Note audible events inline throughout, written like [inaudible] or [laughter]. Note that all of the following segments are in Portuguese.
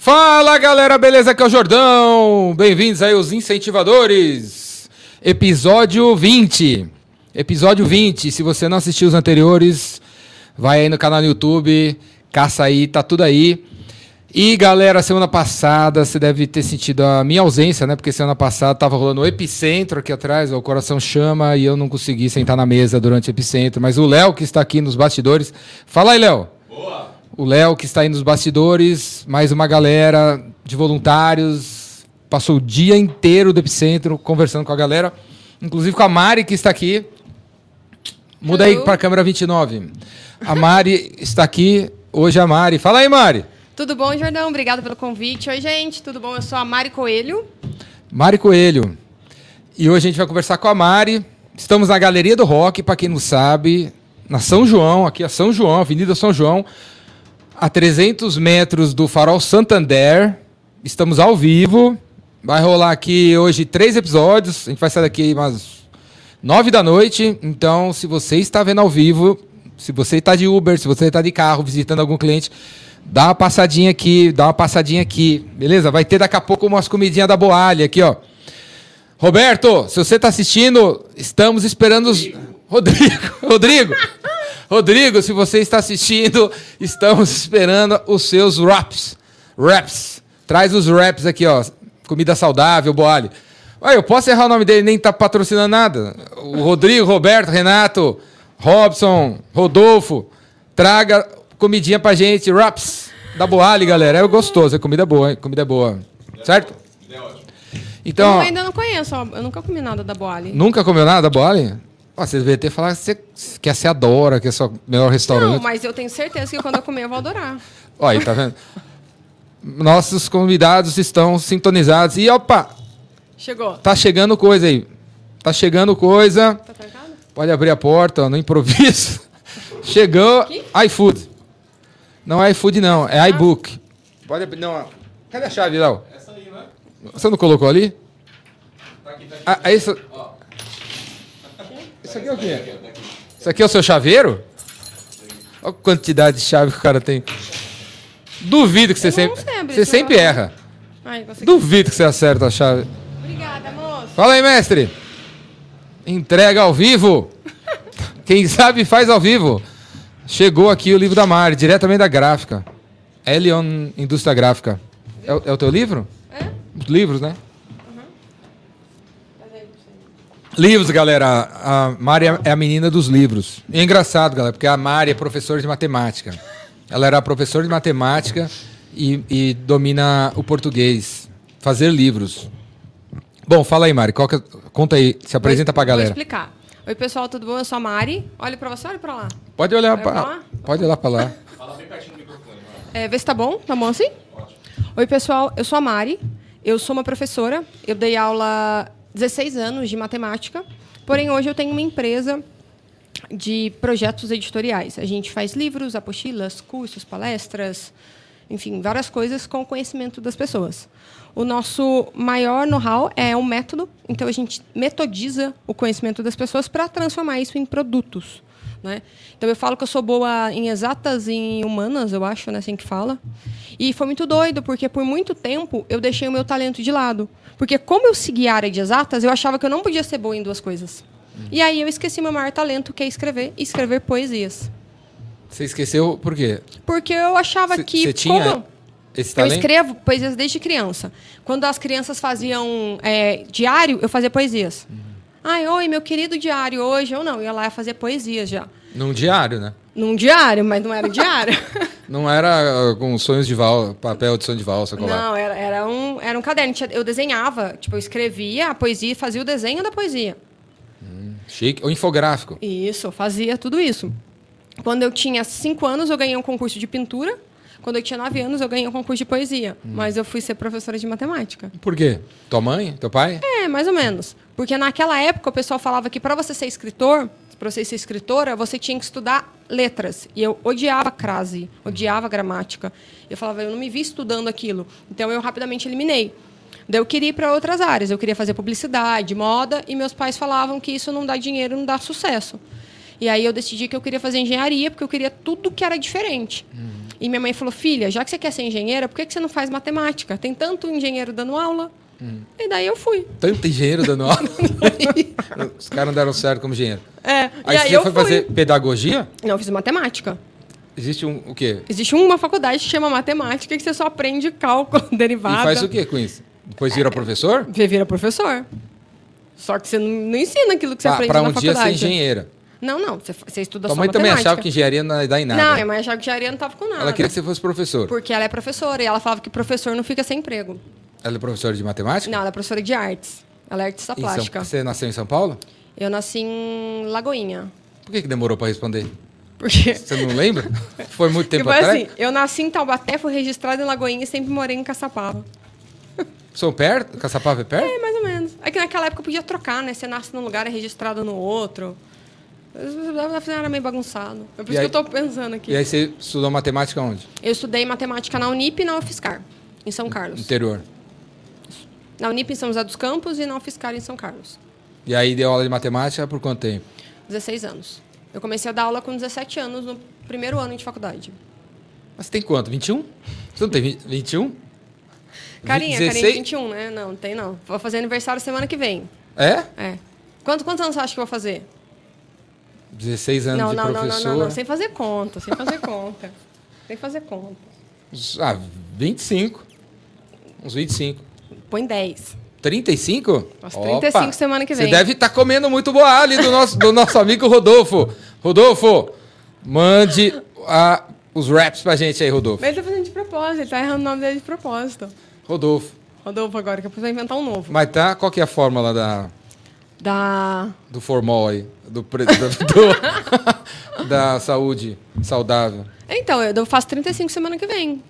Fala galera, beleza? Aqui é o Jordão. Bem-vindos aí os incentivadores. Episódio 20. Episódio 20. Se você não assistiu os anteriores, vai aí no canal do YouTube, caça aí, tá tudo aí. E galera, semana passada você deve ter sentido a minha ausência, né? Porque semana passada tava rolando o epicentro aqui atrás, o coração chama e eu não consegui sentar na mesa durante o epicentro. Mas o Léo, que está aqui nos bastidores. Fala aí, Léo. Boa! O Léo, que está aí nos bastidores, mais uma galera de voluntários. Passou o dia inteiro do Epicentro conversando com a galera. Inclusive com a Mari, que está aqui. Muda aí Hello. para a câmera 29. A Mari está aqui. Hoje a Mari. Fala aí, Mari. Tudo bom, Jordão? Obrigada pelo convite. Oi, gente, tudo bom? Eu sou a Mari Coelho. Mari Coelho. E hoje a gente vai conversar com a Mari. Estamos na Galeria do Rock, para quem não sabe, na São João, aqui a São João, Avenida São João, a 300 metros do Farol Santander. Estamos ao vivo. Vai rolar aqui hoje três episódios. A gente vai sair daqui umas nove da noite. Então, se você está vendo ao vivo, se você está de Uber, se você está de carro visitando algum cliente, dá uma passadinha aqui, dá uma passadinha aqui, beleza? Vai ter daqui a pouco umas comidinhas da Boalha aqui, ó. Roberto, se você está assistindo, estamos esperando os. Rodrigo, Rodrigo, [laughs] Rodrigo, se você está assistindo, estamos esperando os seus raps. Raps. Traz os raps aqui, ó. Comida saudável, Boalha. Olha, eu posso errar o nome dele, nem tá patrocinando nada. O Rodrigo, Roberto, Renato, Robson, Rodolfo, traga comidinha pra gente, raps da Boali, galera. É gostoso, é comida boa, hein? Comida boa. Certo? É. Então, eu ainda não conheço, ó, eu nunca comi nada da Boali. nunca comeu nada da Boali? Você deveria ter falado que você, que você adora, que é o seu melhor restaurante. Não, mas eu tenho certeza que quando eu comer eu vou adorar. [laughs] Aí, tá vendo? Nossos convidados estão sintonizados. E, opa, Chegou. tá chegando coisa aí. Tá chegando coisa. Tá trancado? Pode abrir a porta, ó, no improviso. [laughs] Chegou Aqui? iFood. Não é iFood, não. É iBook. Pode abrir. Não, ó. cadê a chave, Léo? Essa aí, né? Você não colocou ali? Tá aqui, tá aqui. Ah, é isso. Ó, Isso aqui é o quê? Isso aqui é o seu chaveiro? Olha a quantidade de chave que o cara tem. Duvido que você sempre. abrir Você sempre erra. Ai. Duvido que você acerta a chave. Obrigada, moço. Fala aí, mestre. Entrega ao vivo. Quem sabe faz ao vivo. Chegou aqui o livro da Mari, diretamente da gráfica. Elion Indústria Gráfica. É, o- é o teu livro? É? Os livros, né? Mas aí, não sei. Livros, galera. A Mari é- a menina dos livros. E é engraçado, galera, porque a Mari é professora de matemática. Ela era professora de matemática e, e domina o português. Fazer livros. Bom, fala aí, Mari. qual que é- conta aí, se apresenta Vou- pra galera. Vou explicar. Oi, pessoal, tudo bom? Eu sou a Mari. Olha pra você, olha pra lá. Pode olhar para lá? Pode olhar para lá. Fala bem pertinho do microfone. É, vê se tá bom. Tá bom assim? Oi, pessoal. Eu sou a Mari. Eu sou uma professora. Eu dei aula 16 anos de matemática. Porém, hoje eu tenho uma empresa de projetos editoriais. A gente faz livros, apostilas, cursos, palestras, enfim, várias coisas com o conhecimento das pessoas. O nosso maior know-how é um método, então a gente metodiza o conhecimento das pessoas para transformar isso em produtos. Né? Então eu falo que eu sou boa em exatas e em humanas, eu acho, né, assim que fala. E foi muito doido, porque por muito tempo eu deixei o meu talento de lado. Porque como eu segui a área de exatas, eu achava que eu não podia ser boa em duas coisas. E aí eu esqueci meu maior talento, que é escrever, e escrever poesias. Você esqueceu por quê? Porque eu achava que Você tinha como esse eu talento? escrevo poesias desde criança. Quando as crianças faziam é, diário, eu fazia poesias. Ai, oi, meu querido diário, hoje eu não, eu ia lá fazer poesias já. Num diário, né? Num diário, mas não era diário. [laughs] Não era ah, com sonhos de valsa, papel de sonho de valsa colar. não, era, era, um, era um caderno. Eu desenhava, tipo, eu escrevia a poesia, fazia o desenho da poesia. Chique. O infográfico. Isso, eu fazia tudo isso. Quando eu tinha cinco anos, eu ganhei um concurso de pintura. Quando eu tinha nove anos, eu ganhei um concurso de poesia. Mas eu fui ser professora de matemática. Por quê? Tua mãe? Teu pai? É, mais ou menos. Porque naquela época o pessoal falava que para você ser escritor, para você ser escritora, você tinha que estudar letras. E eu odiava crase, odiava gramática. Eu falava, eu não me vi estudando aquilo. Então eu rapidamente eliminei. Daí eu queria ir para outras áreas. Eu queria fazer publicidade, moda, e meus pais falavam que isso não dá dinheiro, não dá sucesso. E aí eu decidi que eu queria fazer engenharia, porque eu queria tudo que era diferente. E minha mãe falou: filha, já que você quer ser engenheira, por que, que você não faz matemática? Tem tanto engenheiro dando aula. E daí eu fui. Tanto engenheiro dando aula. [laughs] Os caras não deram certo como engenheiro. É, Aí, e aí você eu foi fui. fazer pedagogia? Não, eu fiz matemática. Existe um o quê? Existe uma faculdade que chama matemática que você só aprende cálculo, [laughs] derivada. E faz o quê com isso? Depois vira professor? Você vira professor. Só que você não, não ensina aquilo que você aprende Para na um dia faculdade. ser engenheira. Não, não. Você, você estuda Tua só mãe também matemática. achava que engenharia não ia dar em nada. Não, minha mãe achava que engenharia não tava com nada. Ela queria que você fosse professor. Porque ela é professora e ela falava que professor não fica sem emprego. Ela é professora de matemática? Não, ela é professora de artes. Ela é artista Em São- plástica. Você nasceu em São Paulo? Eu nasci em Lagoinha. Por que, que demorou para responder? Porque. [laughs] Você não lembra? [laughs] Foi muito tempo Tipo atrás? assim, eu nasci em Taubaté, fui registrada em Lagoinha e sempre morei em Caçapava. [laughs] São perto? Caçapava é perto? É, mais ou menos. É que naquela época podia trocar, né? Você nasce num lugar e é registrado no outro. Era meio bagunçado. É por E isso aí- que eu tô pensando aqui. E aí você estudou matemática onde? Eu estudei matemática na Unip e na UFSCar, em São Carlos. Interior. Na Unip em São José dos Campos e na UFSCar em São Carlos. E aí deu aula de matemática por quanto tempo? 16 anos. Eu comecei a dar aula com 17 anos no primeiro ano de faculdade. Mas você tem quanto? 21? Você não tem 20 21? Carinha, 16? carinha de 21, né? Não, tem não. Vou fazer aniversário semana que vem. É? É. Quanto, quantos anos você acha que eu vou fazer? 16 anos Não, de não, não, não, professor. não, não. Sem fazer conta, sem fazer conta. Sem fazer conta. [laughs] Ah, 25. Uns 25. Põe 10. 35? Nossa, 35 semana que vem. Você deve estar comendo muito boa ali do nosso, do nosso amigo Rodolfo. Rodolfo, mande a- os raps pra gente aí, Rodolfo. Mas ele tá fazendo de propósito, ele tá errando o nome dele de propósito. Rodolfo. Rodolfo agora, que eu preciso inventar um novo. Mas tá, qual que é a fórmula da, Da. do formol aí? Do, pre- do- [laughs] da saúde saudável. Então, eu faço 35 semana que vem.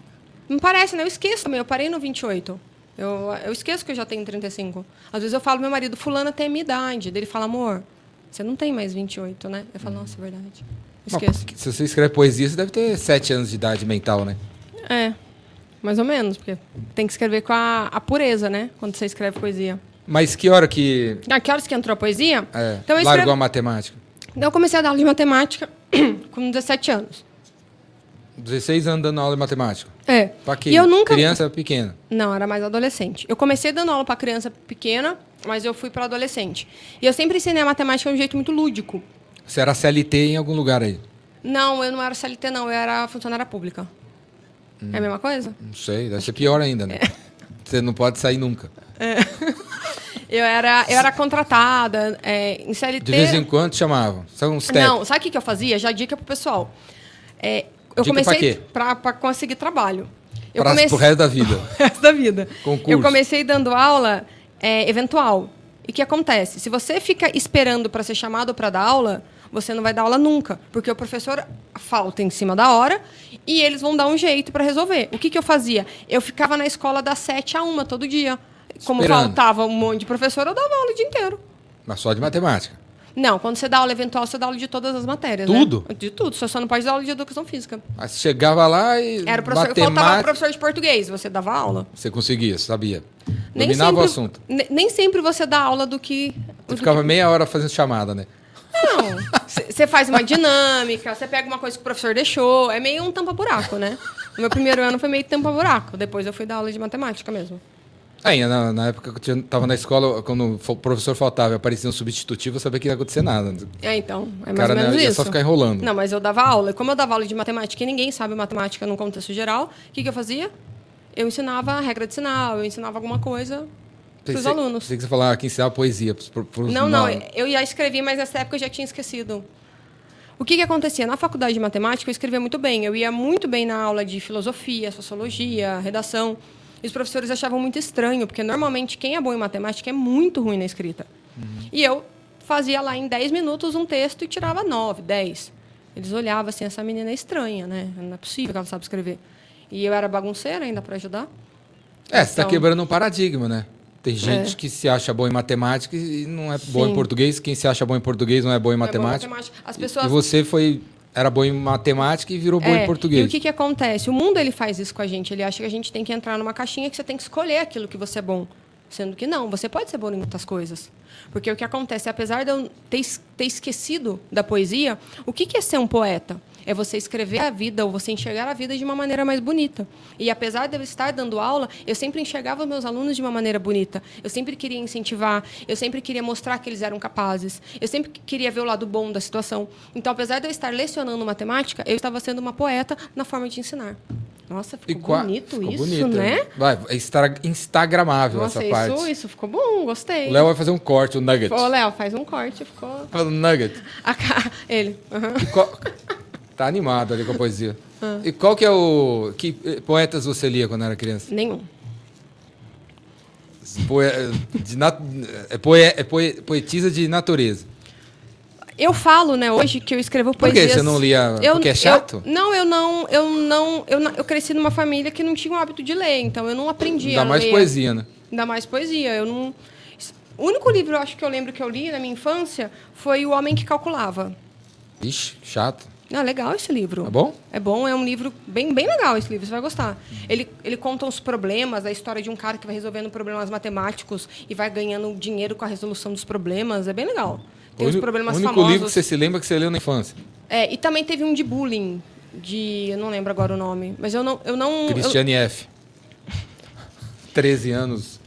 Não parece, né? Eu esqueço também. Eu parei no 28. Eu, eu esqueço que eu já tenho 35. Às vezes eu falo meu marido, fulana tem a minha idade. Ele fala, amor, você não tem mais 28, né? Eu falo, nossa, é verdade. Esqueço. porque se você escreve poesia, você deve ter 7 anos de idade mental, né? É, mais ou menos, porque tem que escrever com a, a pureza, né? Quando você escreve poesia. Mas que hora que Ah, que horas que entrou a poesia? é, então eu, largou escrevo... a matemática? então eu comecei a dar aula de matemática [clears throat] com 17 anos. 16 anos dando aula de matemática. É. Pra que E eu nunca. criança pequena. Não, era mais adolescente. Eu comecei dando aula para criança pequena, mas eu fui para adolescente. E eu sempre ensinei a matemática de um jeito muito lúdico. Você era CLT em algum lugar aí? Não, eu não era CLT, não. Eu era funcionária pública. Hum. É a mesma coisa? Não sei, deve ser pior ainda, né? É. Você não pode sair nunca. [laughs] Eu era, eu era contratada é, em CLT. De vez em quando chamavam. São uns. Não, sabe o que, que eu fazia? Já dica pro pessoal. É, eu Dica comecei pra conseguir trabalho. Eu Pra, comecei Pro resto da vida. [laughs] resto da vida. Concurso. Eu comecei dando aula é, eventual. E o que acontece? Se você fica esperando para ser chamado para dar aula, você não vai dar aula nunca, porque o professor falta em cima da hora e eles vão dar um jeito para resolver. O que, que eu fazia? Eu ficava na escola das 7 a 1 todo dia. Como Esperando. faltava um monte de professor, eu dava aula o dia inteiro. Mas só de matemática. Não, quando você dá aula eventual, você dá aula de todas as matérias. Tudo? Né? De tudo. Você só não pode dar aula de educação física. Aí você chegava lá e. Era o professor, faltava matemática, professor de português, você dava aula. Você conseguia, sabia. Nem Dominava sempre, o assunto. ne- Nem sempre você dá aula do que. Você do ficava que- meia hora fazendo chamada, né? Não. Você faz uma dinâmica, você pega uma coisa que o professor deixou. É meio um tampa-buraco, né? No meu primeiro ano foi meio tampa-buraco. Depois eu fui dar aula de matemática mesmo. Aí, na, na época que eu tinha, tava na escola, quando o professor faltava e aparecia um substitutivo, eu sabia que não ia acontecer nada. É, então. É mais cara ou menos né, ia isso. só ficar enrolando. Não, mas eu dava aula. E como eu dava aula de matemática e ninguém sabe matemática no contexto geral, o que, que eu fazia? Eu ensinava a regra de sinal, eu ensinava alguma coisa para os alunos. Pensei que você falava que ensinava poesia pros, pros Não, não, eu já escrevi, mas nessa época eu já tinha esquecido. O que, que acontecia? Na faculdade de matemática eu escrevia muito bem. Eu ia muito bem na aula de filosofia, sociologia, redação. E os professores achavam muito estranho, porque normalmente quem é bom em matemática é muito ruim na escrita. E eu fazia lá em 10 minutos um texto e tirava 9, 10. Eles olhavam assim, essa menina é estranha, né? Não é possível que ela sabe escrever. E eu era bagunceira ainda para ajudar. É, você está Então- quebrando um paradigma, né? Tem gente É. que se acha bom em matemática e não é bom Sim. em português. Quem se acha bom em português não é bom em Não é em matemática. matemática. As E- pessoas E você foi era bom em matemática e virou bom É, em português. E o que, que acontece? O mundo ele faz isso com a gente. Ele acha que a gente tem que entrar numa caixinha que você tem que escolher aquilo que você é bom. Sendo que não, você pode ser bom em muitas coisas. Porque o que acontece, apesar de eu ter, es- ter esquecido da poesia, o que, que é ser um poeta? É você escrever a vida ou você enxergar a vida de uma maneira mais bonita. E apesar de eu estar dando aula, eu sempre enxergava meus alunos de uma maneira bonita. Eu sempre queria incentivar, eu sempre queria mostrar que eles eram capazes. Eu sempre queria ver o lado bom da situação. Então, apesar de eu estar lecionando matemática, eu estava sendo uma poeta na forma de ensinar. Nossa, ficou qua- bonito ficou isso, bonito, né? Vai, é instagramável Nossa, essa isso, parte. isso ficou bom, gostei. O Léo vai fazer um corte, um nugget. Ô, Léo, faz um corte, ficou. Fala um nugget. A ca- [laughs] Ele. E qual- Tá animado ali com a poesia. Ah. E qual que é o... Que eh, poetas você lia quando era criança? Nenhum. Poe... De nat... é, poe... é poe... poetisa de natureza. Eu falo, né, hoje que eu escrevo Por que poesias. você não lia- porque é chato? eu- não, eu não, eu não, eu, não- eu cresci numa família que não tinha o hábito de ler, então eu não aprendi Ainda a mais ler. poesia, né? Ainda mais poesia. Eu não. O único livro eu acho que eu lembro que eu li na minha infância foi O Homem que Calculava. Ixi, chato. Ah, legal esse livro. Tá bom? É bom, é um livro bem, bem legal esse livro, você vai gostar. Ele, ele conta os problemas, a história de um cara que vai resolvendo problemas matemáticos e vai ganhando dinheiro com a resolução dos problemas. É bem legal. Tem o os problemas o único famosos. livro que você se lembra que você leu na infância. É, e também teve um de bullying, de. Eu não lembro agora o nome. Mas eu não. Eu não eu- Cristiane F. [laughs] 13 anos.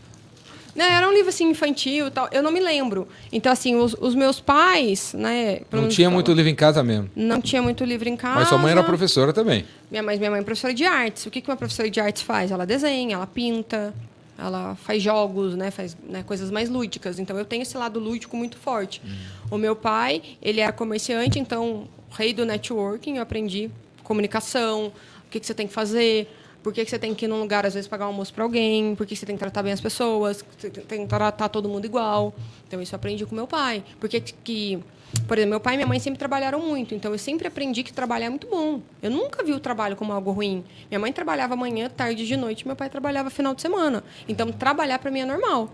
Não, era um livro assim infantil tal. Eu não me lembro. Então, assim, os, os meus pais, né? Não tinha falam- muito livro em casa mesmo. Não tinha muito livro em casa. Mas sua mãe era professora também. Minha mãe, minha mãe é professora de artes. O que, que uma professora de artes faz? Ela desenha, ela pinta, ela faz jogos, né? Faz né, coisas mais lúdicas. Então eu tenho esse lado lúdico muito forte. O meu pai, ele era comerciante, então rei do networking, eu aprendi comunicação, o que, que você tem que fazer, por que, que você tem que ir num lugar, às vezes, pagar um almoço para alguém, por que você tem que tratar bem as pessoas, tem que tratar todo mundo igual. Então, isso eu aprendi com meu pai. Porque que, por exemplo, meu pai e minha mãe sempre trabalharam muito, então eu sempre aprendi que trabalhar é muito bom. Eu nunca vi o trabalho como algo ruim. Minha mãe trabalhava manhã, tarde de noite, meu pai trabalhava final de semana. Então, trabalhar para mim é normal.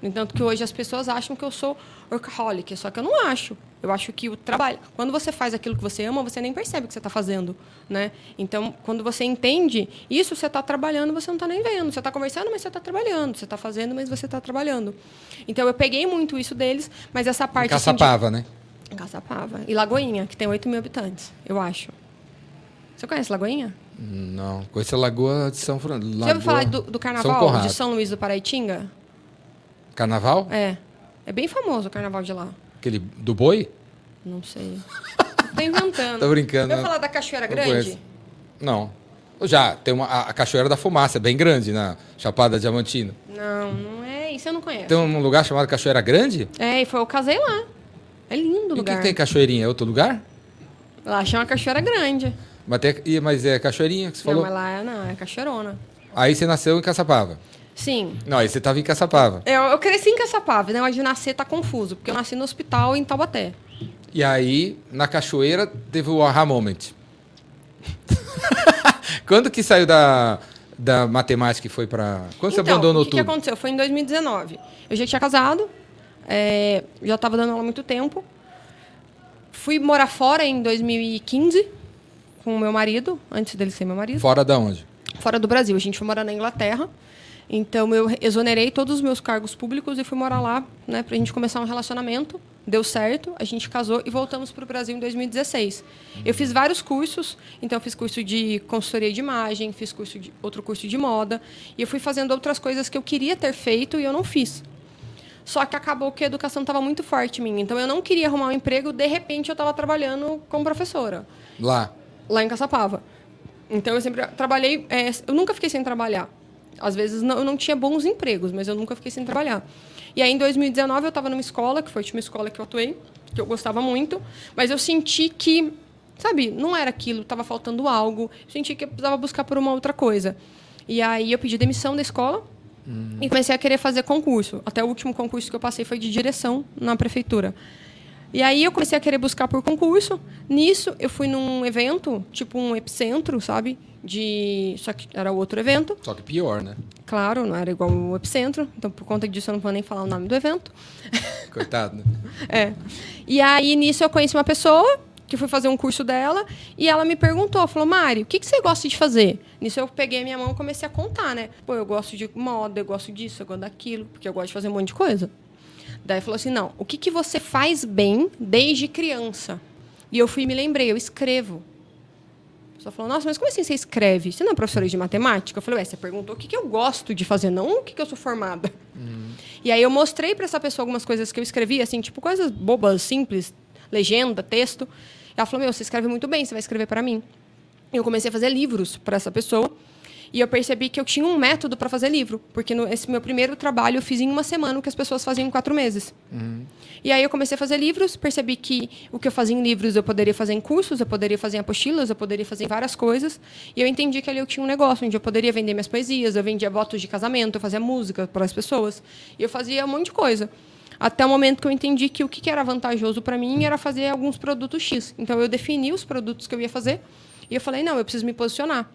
No entanto, que hoje as pessoas acham que eu sou workaholic, só que eu não acho. Eu acho que o trabalho. Quando você faz aquilo que você ama, você nem percebe o que você está fazendo. Né? Então, quando você entende isso, você está trabalhando, você não está nem vendo. Você está conversando, mas você está trabalhando. Você está fazendo, mas você está trabalhando. Então, eu peguei muito isso deles, mas essa parte. assim, de- Caçapava, né? Caçapava. E Lagoinha, que tem 8 mil habitantes, eu acho. Você conhece Lagoinha? Não, conheço a Lagoa de São Francisco. Você ouviu falar do, do carnaval Conrado. de São Luís do Paraitinga? Carnaval? É. É bem famoso o carnaval de lá. Aquele do boi? Não sei. Tô inventando. [laughs] Tô brincando, Eu né? falar da Cachoeira Não Grande? conheço. Não. Já, tem uma, a, a Cachoeira da Fumaça, é bem grande na Chapada Diamantina. Não, não é. Isso eu não conheço. Tem um lugar chamado Cachoeira Grande? É, e foi, eu casei lá. É lindo o E o que, lugar. tem cachoeirinha? É outro lugar? Lá chama Cachoeira Grande. Mas, tem, e- mas é cachoeirinha que você Não, falou? mas lá é, não, é Cachoeirona. Aí você nasceu em Caçapava. Sim. Não, aí você tava em Caçapava. Eu, eu cresci em Caçapava, né? Mas de nascer tá confuso, porque eu nasci no hospital em Taubaté. E aí, na cachoeira, teve o aha moment. [laughs] Quando que saiu da, da matemática e foi pra. Quando você então, abandonou o que, que tudo? aconteceu? Foi em 2019. Eu já tinha casado, é, já estava dando aula há muito tempo. Fui morar fora em 2015 com o meu marido, antes dele ser meu marido, Fora da onde? fora do Brasil. A gente foi morar na Inglaterra. Então eu exonerei todos os meus cargos públicos e fui morar lá, né, pra gente começar um relacionamento. Deu certo, a gente casou e voltamos para o Brasil em 2016. Eu fiz vários cursos, então eu fiz curso de consultoria de imagem, fiz curso de outro curso de moda, e eu fui fazendo outras coisas que eu queria ter feito e eu não fiz. Só que acabou que a educação estava muito forte em mim, então eu não queria arrumar um emprego, de repente eu estava trabalhando como professora Lá. lá em Caçapava. Então eu sempre trabalhei, é, eu nunca fiquei sem trabalhar. Às vezes não, eu não tinha bons empregos, mas eu nunca fiquei sem trabalhar. E aí em 2019 eu estava numa escola, que foi a última escola que eu atuei, que eu gostava muito, mas eu senti que, sabe, não era aquilo, estava faltando algo, eu senti que eu precisava buscar por uma outra coisa. E aí eu pedi demissão da escola e comecei a querer fazer concurso. Até o último concurso que eu passei foi de direção na prefeitura. E aí eu comecei a querer buscar por concurso. Nisso, eu fui num evento, tipo um epicentro, sabe? De. Só que era outro evento. Só que pior, né? Claro, não era igual o epicentro. Então, por conta disso, eu não vou nem falar o nome do evento. [laughs] Coitado, né? É. E aí, nisso, eu conheci uma pessoa que fui fazer um curso dela e ela me perguntou, falou, Mari, o que, que você gosta de fazer? Nisso eu peguei a minha mão e comecei a contar, né? Pô, eu gosto de moda, eu gosto disso, eu gosto daquilo, porque eu gosto de fazer um monte de coisa. Daí falou assim, não, o que, que você faz bem desde criança? E eu fui e me lembrei, eu escrevo. pessoa falou, nossa, mas como assim você escreve? Você não é professora de matemática? Eu falei, ué, você perguntou o que, que eu gosto de fazer, não o que, que eu sou formada. E aí eu mostrei para essa pessoa algumas coisas que eu escrevi, assim, tipo coisas bobas, simples, legenda, texto. Ela falou, meu, você escreve muito bem, você vai escrever para mim. E eu comecei a fazer livros para essa pessoa. E eu percebi que eu tinha um método para fazer livro, porque no, esse meu primeiro trabalho eu fiz em uma semana o que as pessoas faziam em quatro meses. E aí eu comecei a fazer livros, percebi que o que eu fazia em livros eu poderia fazer em cursos, eu poderia fazer em apostilas, eu poderia fazer em várias coisas. E eu entendi que ali eu tinha um negócio onde eu poderia vender minhas poesias, eu vendia votos de casamento, eu fazia música para as pessoas. E eu fazia um monte de coisa. Até o momento que eu entendi que o que era vantajoso para mim era fazer alguns produtos X. Então eu defini os produtos que eu ia fazer e eu falei, não, eu preciso me posicionar.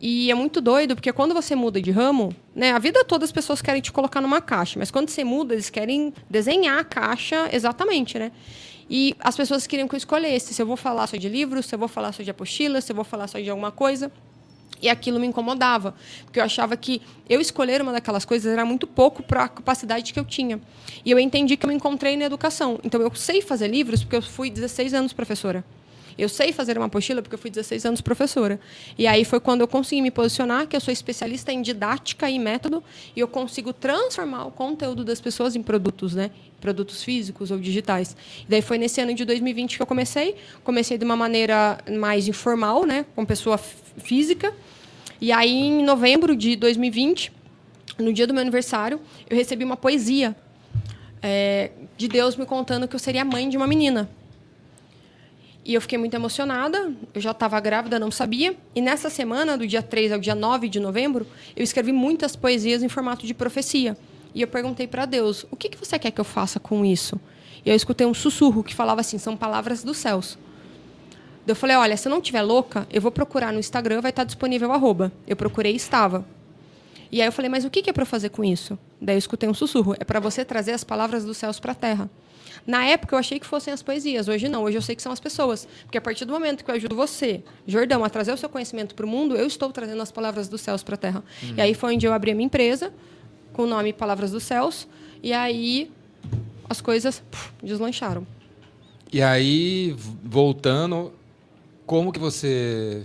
E é muito doido, porque quando você muda de ramo, né, a vida toda as pessoas querem te colocar numa caixa, mas quando você muda, eles querem desenhar a caixa exatamente, né? E as pessoas queriam que eu escolhesse se eu vou falar só de livros, se eu vou falar só de apostilas, se eu vou falar só de alguma coisa. E aquilo me incomodava, porque eu achava que eu escolher uma daquelas coisas era muito pouco para a capacidade que eu tinha. E eu entendi que eu me encontrei na educação. Então eu sei fazer livros porque eu fui 16 anos professora. Eu sei fazer uma apostila porque eu fui 16 anos professora. E aí foi quando eu consegui me posicionar, que eu sou especialista em didática e método, e eu consigo transformar o conteúdo das pessoas em produtos, né? Produtos físicos ou digitais. E daí foi nesse ano de 2020 que eu comecei. Comecei de uma maneira mais informal, né? Com pessoa física. E aí, em novembro de 2020, no dia do meu aniversário, eu recebi uma poesia é, de Deus me contando que eu seria mãe de uma menina. E eu fiquei muito emocionada. Eu já estava grávida, não sabia. E nessa semana, do dia 3 ao dia 9 de novembro, eu escrevi muitas poesias em formato de profecia. E eu perguntei para Deus: o que, que você quer que eu faça com isso? E eu escutei um sussurro que falava assim: são palavras dos céus. Eu falei: olha, se eu não estiver louca, eu vou procurar no Instagram, vai estar disponível arroba. Eu procurei e estava. E aí eu falei: mas o que é para fazer com isso? Daí eu escutei um sussurro: é para você trazer as palavras dos céus para a terra. Na época eu achei que fossem as poesias, hoje não, hoje eu sei que são as pessoas. Porque a partir do momento que eu ajudo você, Jordão, a trazer o seu conhecimento para o mundo, eu estou trazendo as palavras dos céus para a terra. Uhum. E aí foi onde eu abri a minha empresa, com o nome Palavras dos Céus, e aí as coisas puf, deslancharam. E aí, voltando, como que você.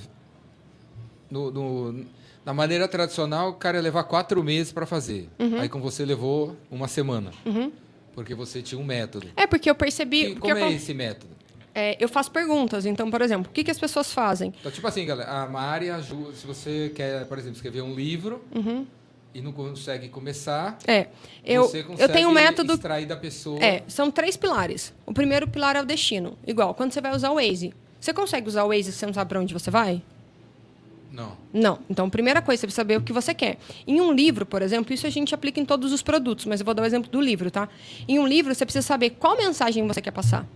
No, no, na maneira tradicional, o cara ia levar quatro meses para fazer. Uhum. Aí com você levou uma semana. Uhum. Porque você tinha um método. É, porque eu percebi. E, como eu, é esse método? É, eu faço perguntas. Então, por exemplo, o que, que as pessoas fazem? Então, tipo assim, galera, a Mari ajuda. Se você quer, por exemplo, escrever um livro uhum. e não consegue começar. É. Eu, você consegue eu tenho um método. extrair da pessoa. É, são três pilares. O primeiro pilar é o destino. Igual, quando você vai usar o Waze. Você consegue usar o Waze se você não sabe para onde você vai? Não. Não. Então, primeira coisa, você precisa saber o que você quer. Em um livro, por exemplo, isso a gente aplica em todos os produtos, mas eu vou dar o exemplo do livro, tá? Em um livro, você precisa saber qual mensagem você quer passar.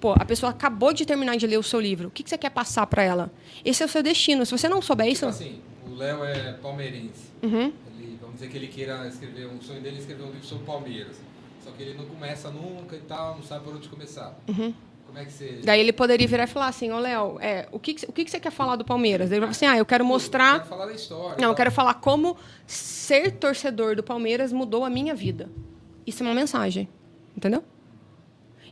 Pô, a pessoa acabou de terminar de ler o seu livro. O que você quer passar para ela? Esse é o seu destino. Se você não souber isso. Tipo assim, o Léo é palmeirense. Uhum. Ele, vamos dizer que ele queira escrever, um sonho dele é escrever um livro sobre Palmeiras. Só que ele não começa nunca e tal, não sabe por onde começar. Uhum. Como é que você. Daí ele poderia virar e falar assim: Ô, Léo, é, o, que, que, o que, que você quer falar do Palmeiras? Ele vai falar assim: ah, eu quero mostrar. Eu quero falar da história. Não, eu quero falar como ser torcedor do Palmeiras mudou a minha vida. Isso é uma mensagem. Entendeu?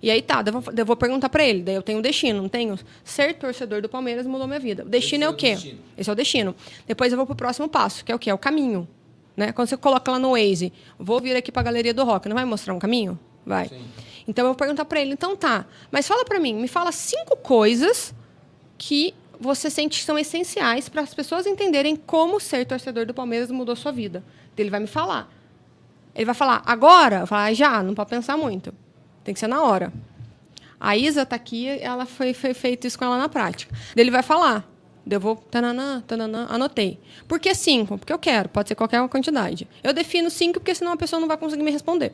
E aí tá, eu vou, eu vou perguntar para ele, daí eu tenho um destino, não tenho? Ser torcedor do Palmeiras mudou minha vida. O destino Esse é é o quê? destino. Esse é o destino. Depois eu vou pro próximo passo, que é o quê? É o caminho. Né? Quando você coloca lá no Waze, vou vir aqui para a galeria do rock, não vai mostrar um caminho? Vai. Sim. Então eu vou perguntar para ele, então tá, mas fala para mim, me fala cinco coisas que você sente que são essenciais para as pessoas entenderem como ser torcedor do Palmeiras mudou sua vida. Ele vai me falar. Ele vai falar, agora? Eu falo, ah, já, não pode pensar muito. Tem que ser na hora. A Isa está aqui, ela foi, foi feito isso com ela na prática. Ele vai falar. Eu vou, tananã, tananã, anotei. Por que cinco? Porque eu quero, pode ser qualquer quantidade. Eu defino cinco, porque senão a pessoa não vai conseguir me responder.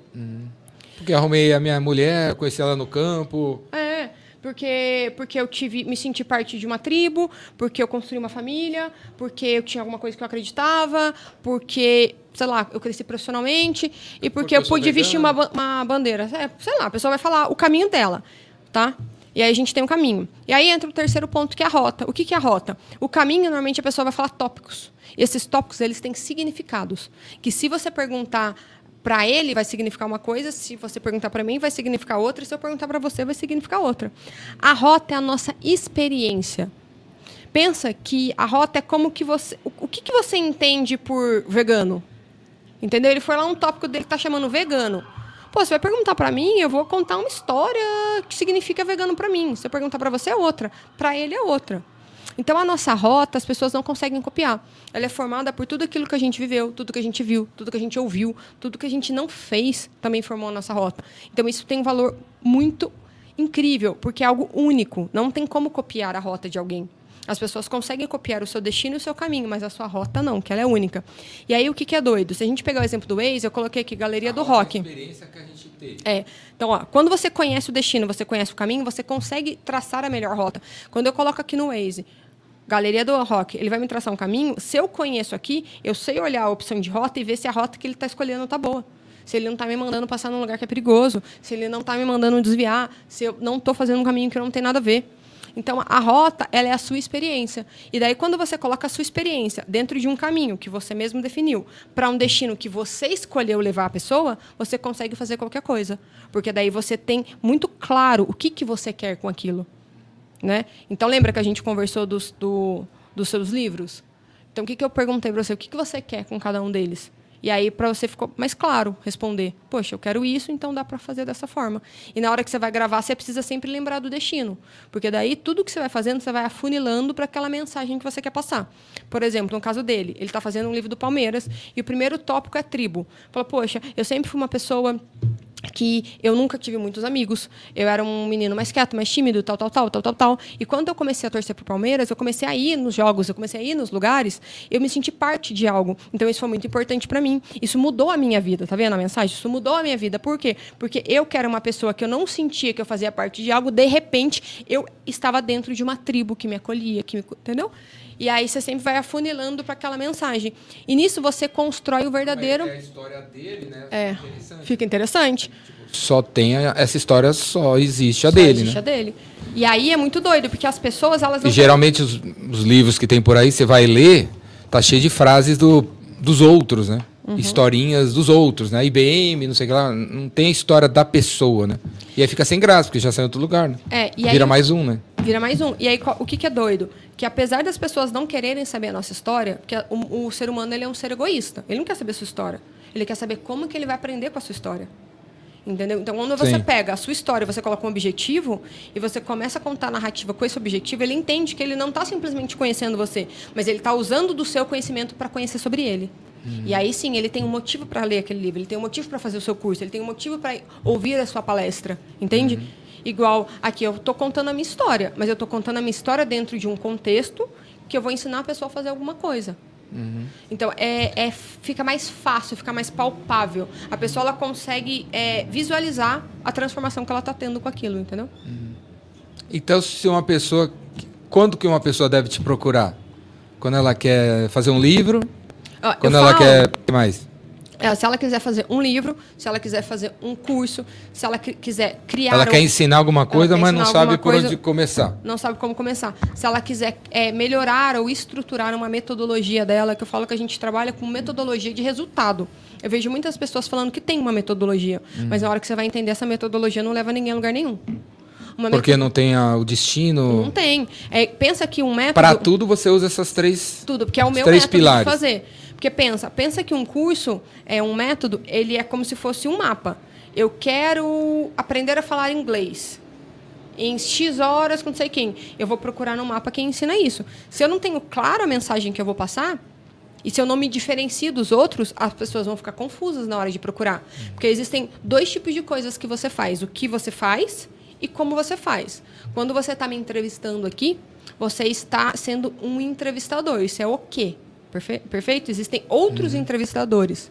Porque arrumei a minha mulher, conheci ela no campo. É, porque, porque eu tive, me senti parte de uma tribo, porque eu construí uma família, porque eu tinha alguma coisa que eu acreditava, porque, sei lá, eu cresci profissionalmente e porque, Porque eu pude vestir uma, uma bandeira. É, sei lá, a pessoa vai falar o caminho dela, tá? E aí a gente tem um caminho. E aí entra o terceiro ponto, que é a rota. O que, que é a rota? O caminho, normalmente, a pessoa vai falar tópicos. E esses tópicos, eles têm significados. Que se você perguntar para ele, vai significar uma coisa. Se você perguntar para mim, vai significar outra. E se eu perguntar para você, vai significar outra. A rota é a nossa experiência. Pensa que a rota é como que você. O, o que, que você entende por vegano? Entendeu? Ele foi lá um tópico dele que tá chamando vegano. Pô, você vai perguntar para mim, eu vou contar uma história que significa vegano para mim. Se eu perguntar para você é outra, para ele é outra. Então a nossa rota as pessoas não conseguem copiar. Ela é formada por tudo aquilo que a gente viveu, tudo que a gente viu, tudo que a gente ouviu, tudo que a gente não fez também formou a nossa rota. Então isso tem um valor muito incrível, porque é algo único. Não tem como copiar a rota de alguém. As pessoas conseguem copiar o seu destino e o seu caminho, mas a sua rota não, que ela é única. E aí o que, que é doido? Se a gente pegar o exemplo do Waze, eu coloquei aqui Galeria do Rock. A experiência que a gente teve. É. Então, ó, quando você conhece o destino, você conhece o caminho, você consegue traçar a melhor rota. Quando eu coloco aqui no Waze, Galeria do Rock, ele vai me traçar um caminho. Se eu conheço aqui, eu sei olhar a opção de rota e ver se a rota que ele está escolhendo está boa. Se ele não está me mandando passar num lugar que é perigoso, se ele não está me mandando desviar, se eu não estou fazendo um caminho que não tem nada a ver. Então, a rota ela é a sua experiência. E daí, quando você coloca a sua experiência dentro de um caminho que você mesmo definiu, para um destino que você escolheu levar a pessoa, você consegue fazer qualquer coisa. Porque daí você tem muito claro o que, que você quer com aquilo. Né? Então, lembra que a gente conversou dos, do, dos seus livros? Então, o que, que eu perguntei para você? O que, que você quer com cada um deles? E aí, para você ficou mais claro responder: Poxa, eu quero isso, então dá para fazer dessa forma. E na hora que você vai gravar, você precisa sempre lembrar do destino. Porque daí, tudo que você vai fazendo, você vai afunilando para aquela mensagem que você quer passar. Por exemplo, no caso dele, ele está fazendo um livro do Palmeiras e o primeiro tópico é tribo. Fala, poxa, eu sempre fui uma pessoa que eu nunca tive muitos amigos. Eu era um menino mais quieto, mais tímido, tal, tal, tal, tal, tal, tal. E quando eu comecei a torcer pro Palmeiras, eu comecei a ir nos jogos, eu comecei a ir nos lugares, eu me senti parte de algo. Então isso foi muito importante para mim. Isso mudou a minha vida, tá vendo a mensagem? Isso mudou a minha vida. Por quê? Porque eu que era uma pessoa que eu não sentia que eu fazia parte de algo, de repente eu estava dentro de uma tribo que me acolhia, que me, entendeu? E aí você sempre vai afunilando para aquela mensagem. E nisso você constrói o verdadeiro. Mas é a história dele, né? É, Interessante. fica interessante. Só tem a- essa história, só existe a Só dele, existe né? a dele. E aí é muito doido, porque as pessoas, elas E geralmente os, os livros que tem por aí, você vai ler, tá cheio de frases do, dos outros, né? Uhum. Historinhas dos outros, né? IBM, não sei o que lá. Não tem a história da pessoa, né? E aí fica sem graça, porque já saiu em outro lugar, né? É, e aí- Vira mais um, né? Vira mais um. E aí, o que, que é doido? Que apesar das pessoas não quererem saber a nossa história, porque o, o ser humano ele é um ser egoísta. Ele não quer saber a sua história. Ele quer saber como que ele vai aprender com a sua história. Entendeu? Então, quando você Sim. pega a sua história, você coloca um objetivo e você começa a contar a narrativa com esse objetivo, ele entende que ele não está simplesmente conhecendo você, mas ele está usando do seu conhecimento para conhecer sobre ele. E aí sim, ele tem um motivo para ler aquele livro, ele tem um motivo para fazer o seu curso, ele tem um motivo para ouvir a sua palestra, entende? Igual aqui, eu estou contando a minha história, mas eu estou contando a minha história dentro de um contexto que eu vou ensinar a pessoa a fazer alguma coisa. Então, é, é- fica mais fácil, fica mais palpável. A pessoa ela consegue é, visualizar a transformação que ela está tendo com aquilo, entendeu? Então, se uma pessoa. Quando que uma pessoa deve te procurar? Quando ela quer fazer um livro? Eu Quando ela falo- quer. O que mais? É, se ela quiser fazer um livro, se ela quiser fazer um curso, se ela qui- quiser criar. Ela um- quer ensinar alguma coisa, quer mas não ensinar sabe por coisa- onde começar. não sabe como começar. Se ela quiser é, melhorar ou estruturar uma metodologia dela, que eu falo que a gente trabalha com metodologia de resultado. Eu vejo muitas pessoas falando que tem uma metodologia, Uhum. mas na hora que você vai entender essa metodologia não leva ninguém a lugar nenhum. Uma Porque não tem a- o destino. Não tem. É, pensa que um método. Para tudo você usa essas três. Tudo, porque é o meu três método pilares. de fazer. Porque pensa, pensa que um curso é um método, ele é como se fosse um mapa. Eu quero aprender a falar inglês. Em X horas com não sei quem. Eu vou procurar no mapa quem ensina isso. Se eu não tenho claro a mensagem que eu vou passar, e se eu não me diferencio dos outros, as pessoas vão ficar confusas na hora de procurar. Porque existem dois tipos de coisas que você faz: o que você faz e como você faz. Quando você está me entrevistando aqui, você está sendo um entrevistador. Isso é o quê? Perfe- Perfeito? Existem outros entrevistadores.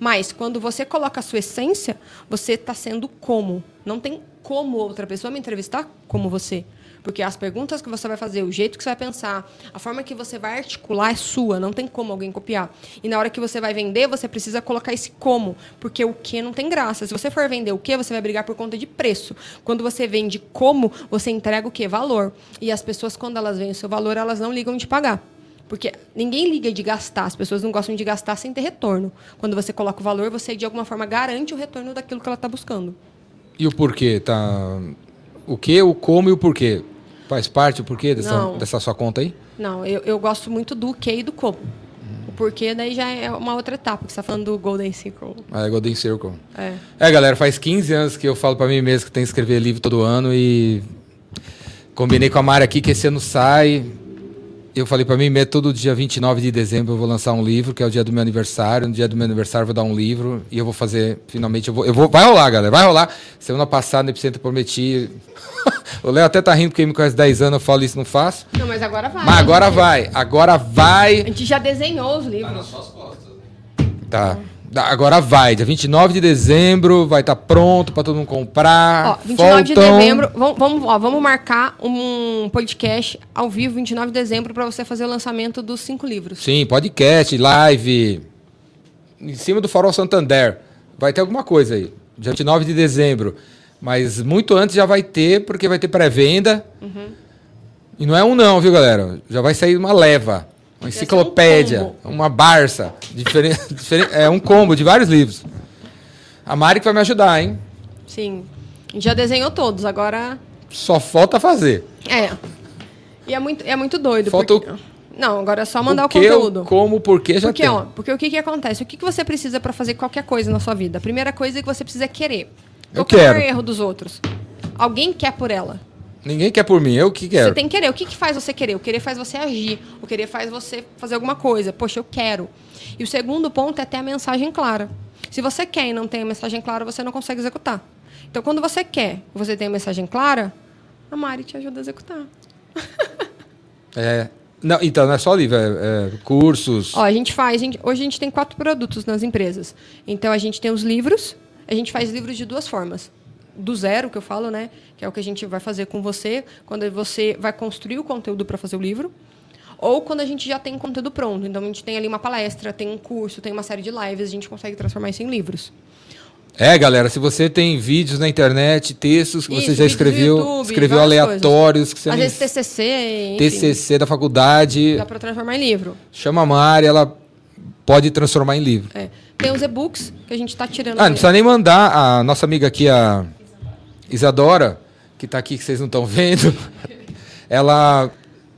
Mas quando você coloca a sua essência, você está sendo como. Não tem como outra pessoa me entrevistar como você. Porque as perguntas que você vai fazer, o jeito que você vai pensar, a forma que você vai articular é sua, não tem como alguém copiar. E na hora que você vai vender, você precisa colocar esse como, porque o que não tem graça. Se você for vender o que, você vai brigar por conta de preço. Quando você vende como, você entrega o que? Valor. E as pessoas, quando elas veem o seu valor, elas não ligam de pagar. Porque ninguém liga de gastar, as pessoas não gostam de gastar sem ter retorno. Quando você coloca o valor, você de alguma forma garante o retorno daquilo que ela está buscando. E o porquê? Tá... O que, o como e o porquê. Faz parte o porquê dessa, dessa sua conta aí? Não, eu, eu gosto muito do que e do como. O porquê daí já é uma outra etapa, que você está falando do Golden Circle. Ah, é Golden Circle. É. É, galera, faz 15 anos que eu falo pra mim mesmo que tem que escrever livro todo ano e combinei com a Mari aqui que esse ano sai. Eu falei pra mim mesmo, todo dia 29 de dezembro eu vou lançar um livro, que é o dia do meu aniversário. No dia do meu aniversário eu vou dar um livro e eu vou fazer, finalmente, eu vou, eu vou vai rolar, galera, vai rolar. Semana passada no Epicentro prometi. [laughs] o Léo até tá rindo porque ele me conhece 10 anos, eu falo isso, não faço. Não, mas agora vai. Mas agora vai, agora A vai. gente já desenhou os livros. Tá. Agora vai, dia 29 de dezembro, vai estar pronto pra todo mundo comprar. Ó, 29 de Faltam- dezembro, vamos, vamos, ó, vamos marcar um podcast ao vivo, 29 de dezembro, para você fazer o lançamento dos cinco livros. Sim, podcast, live. Em cima do Farol Santander. Vai ter alguma coisa aí. Dia 29 de dezembro. Mas muito antes já vai ter, porque vai ter pré-venda. Uhum. E não é um não, viu, galera? Já vai sair uma leva. Uma um enciclopédia, combo. uma Barça. Diferente, [laughs] diferente, é um combo de vários livros. A Mari que vai me ajudar, hein? Sim. A gente já desenhou todos, agora. Só falta fazer. É. E é muito, é muito doido. Falta porque... Não, agora é só mandar o, que, conteúdo. como, por que já Porque, tem. ó, porque o que, que acontece? O que, que você precisa para fazer qualquer coisa na sua vida? A primeira coisa é que você precisa querer. Eu Qual que é o quero. erro dos outros? Alguém quer por ela. Ninguém quer por mim, eu que Você quero. tem que querer. O que, que faz você querer? O querer faz você agir. O querer faz você fazer alguma coisa. Poxa, eu quero. E o segundo ponto é ter a mensagem clara. Se você quer e não tem a mensagem clara, você não consegue executar. Então, quando você quer e você tem a mensagem clara, a Mari te ajuda a executar. [laughs] É, não, então, não é só livro, é, é cursos. Ó, a gente faz. a gente- hoje a gente tem quatro produtos nas empresas. Então a gente tem os livros. A gente faz livros de duas formas. Do zero, que eu falo, né? Que é o que a gente vai fazer com você, quando você vai construir o conteúdo para fazer o livro. Ou quando a gente já tem conteúdo pronto. Então a gente tem ali uma palestra, tem um curso, tem uma série de lives, a gente consegue transformar isso em livros. É, galera, se você tem vídeos na internet, textos que você já escreveu, YouTube, escreveu aleatórios, que você Às nem- vezes TCC, enfim, TCC da faculdade, dá para transformar em livro. chama a Mari, ela pode transformar em livro. É. Tem os e-books que a gente está tirando. Ah, não precisa nem mandar a nossa amiga aqui, a Isadora, que tá aqui, que vocês não estão vendo, [laughs] ela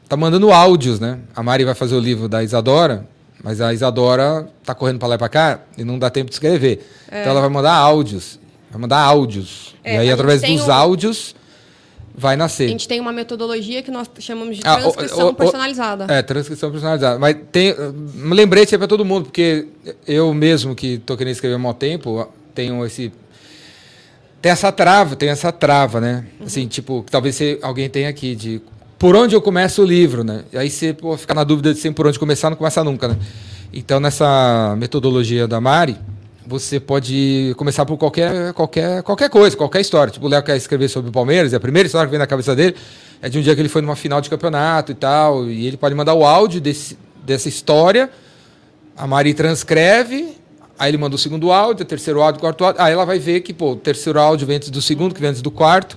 tá mandando áudios, né? A Mari vai fazer o livro da Isadora, mas a Isadora tá correndo para lá e para cá e não dá tempo de escrever. Então ela vai mandar áudios. Vai mandar áudios. É, e aí, a através dos um- áudios, vai A nascer. gente tem uma metodologia que nós chamamos de Ah, o- transcrição o- o- personalizada. É, transcrição personalizada. Mas tem. De ser para todo mundo, porque eu mesmo que tô querendo escrever há muito tempo, tenho esse. Tem essa trava, tem essa trava, né? Assim, tipo, que talvez você, alguém tenha aqui de. Por onde eu começo o livro, né? E aí você pô, fica na dúvida de sempre por onde começar, não começa nunca, né? Então, nessa metodologia da Mari, você pode começar por qualquer, qualquer, qualquer coisa, qualquer história. Tipo, o Léo quer escrever sobre o Palmeiras, e a primeira história que vem na cabeça dele é de um dia que ele foi numa final de campeonato e tal, e ele pode mandar o áudio desse, dessa história, a Mari transcreve, aí ele manda o segundo áudio, o terceiro áudio, o quarto áudio, aí ela vai ver que pô, o terceiro áudio vem antes do segundo, que vem antes do quarto.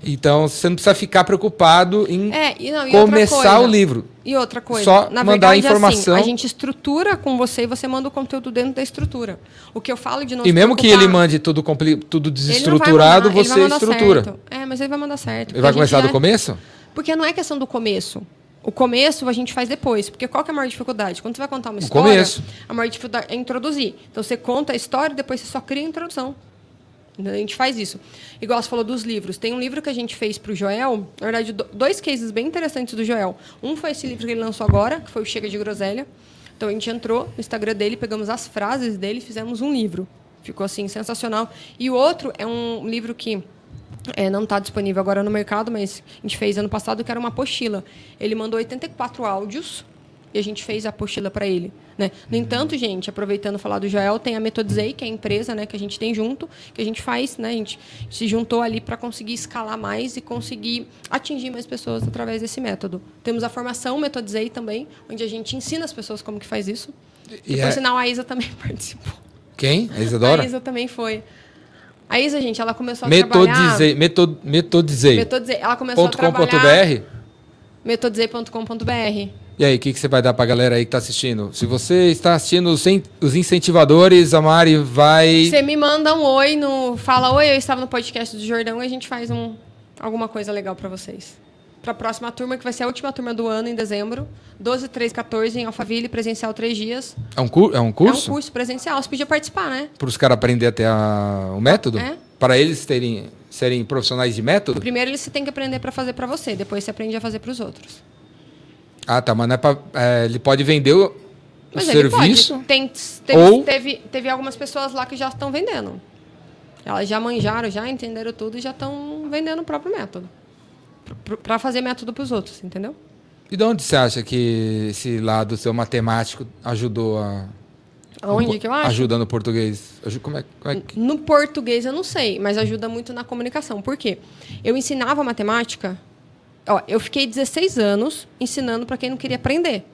Então, você não precisa ficar preocupado em É, e não, e outra começar coisa- o livro. E outra coisa, Só na mandar a verdade, informação. assim, a gente estrutura com você e você manda o conteúdo dentro da estrutura. O que eu falo de não E mesmo que preocupar- ele mande tudo, tudo desestruturado, mandar, você estrutura. certo. É, mas ele vai mandar certo. Ele vai começar do já- começo? Porque não é questão do começo. O começo a gente faz depois. Porque qual que é a maior dificuldade? Quando você vai contar uma história, começo. a maior dificuldade é introduzir. Então você conta a história e depois você só cria a introdução. Então, A gente faz isso. Igual você falou dos livros. Tem um livro que a gente fez para o Joel. Na verdade, do- dois cases bem interessantes do Joel. Um foi esse livro que ele lançou agora, que foi o Chega de Groselha. Então a gente entrou no Instagram dele, pegamos as frases dele e fizemos um livro. Ficou assim, sensacional. E o outro é um livro que é, não está disponível agora no mercado, mas a gente fez ano passado, que era uma apostila. Ele mandou 84 áudios e a gente fez a apostila para ele. Né? No entanto, gente, aproveitando falar do Joel, tem a Metodizei, que é a empresa né, que a gente tem junto, que a gente faz, né, a gente se juntou ali para conseguir escalar mais e conseguir atingir mais pessoas através desse método. Temos a formação Metodizei também, onde a gente ensina as pessoas como que faz isso. E, E por é- sinal, a Isa também [laughs] participou. Quem? A Isadora? A Isa também foi. A Isa, gente, ela começou a trabalhar... Metodizei. Metod, metodizei. Metodizei. Ela começou a Ponto com ponto trabalhar... BR. Metodizei.com.br. E aí, o que, que você vai dar pra galera aí que tá assistindo? Se você está assistindo os, in- os incentivadores, a Mari vai. Você me manda um oi no. Fala, oi, eu estava no podcast do Jordão e a gente faz um, alguma coisa legal pra vocês. Para a próxima turma, que vai ser a última turma do ano, em dezembro. 12, 13, 14, em Alphaville, presencial três dias. É um, cu é um curso? É um curso presencial. Você podia participar, né? Para os caras aprender até a- o método? É. Para eles terem, serem profissionais de método? Primeiro ele se tem que aprender para fazer para você, depois você aprende a fazer para os outros. Ah, tá. Mas não é pra, é, ele pode vender o, o Mas ele serviço. pode. Tem, teve, Ou- teve, teve algumas pessoas lá que já estão vendendo. Elas já manjaram, já entenderam tudo e já estão vendendo o próprio método. Para fazer método para os outros, entendeu? E de onde você acha que esse lado seu matemático ajudou a. Aonde que eu acho? Ajuda no português. Como é, como é que. No português eu não sei, mas ajuda muito na comunicação. Por quê? Eu ensinava matemática. Ó, eu fiquei 16 anos ensinando para quem não queria aprender.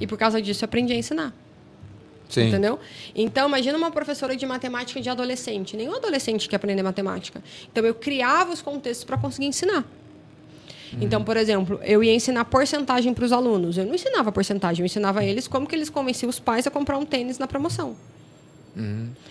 E por causa disso eu aprendi a ensinar. Sim. Entendeu? Então, imagina uma professora de matemática de adolescente. Nenhum adolescente quer aprender matemática. Então, eu criava os contextos para conseguir ensinar. Então, por exemplo, eu ia ensinar porcentagem para os alunos. Eu não ensinava porcentagem, eu ensinava eles como que eles convenciam os pais a comprar um tênis na promoção.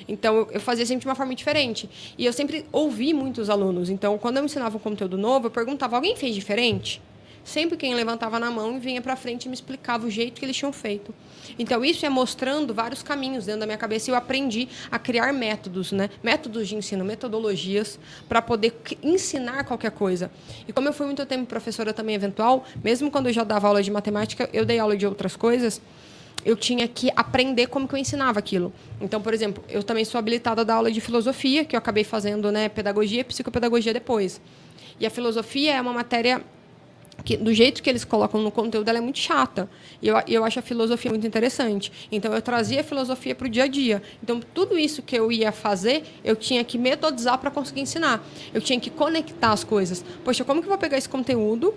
Então, eu, eu fazia sempre de uma forma diferente. E eu sempre ouvi muitos alunos. Então, quando eu ensinava um conteúdo novo, eu perguntava: alguém fez diferente? Sempre quem levantava na mão e vinha para frente e me explicava o jeito que eles tinham feito. Então, isso é mostrando vários caminhos dentro da minha cabeça. E eu aprendi a criar métodos, né? métodos de ensino, metodologias, para poder ensinar qualquer coisa. E como eu fui muito tempo professora também eventual, mesmo quando eu já dava aula de matemática, eu dei aula de outras coisas eu tinha que aprender como que eu ensinava aquilo. Então, por exemplo, eu também sou habilitada a dar aula de filosofia, que eu acabei fazendo né, pedagogia e psicopedagogia depois. E a filosofia é uma matéria que, do jeito que eles colocam no conteúdo, ela é muito chata. E eu, eu acho a filosofia muito interessante. Então, eu trazia a filosofia para o dia a dia. Então, tudo isso que eu ia fazer, eu tinha que metodizar para conseguir ensinar. Eu tinha que conectar as coisas. Poxa, como que eu vou pegar esse conteúdo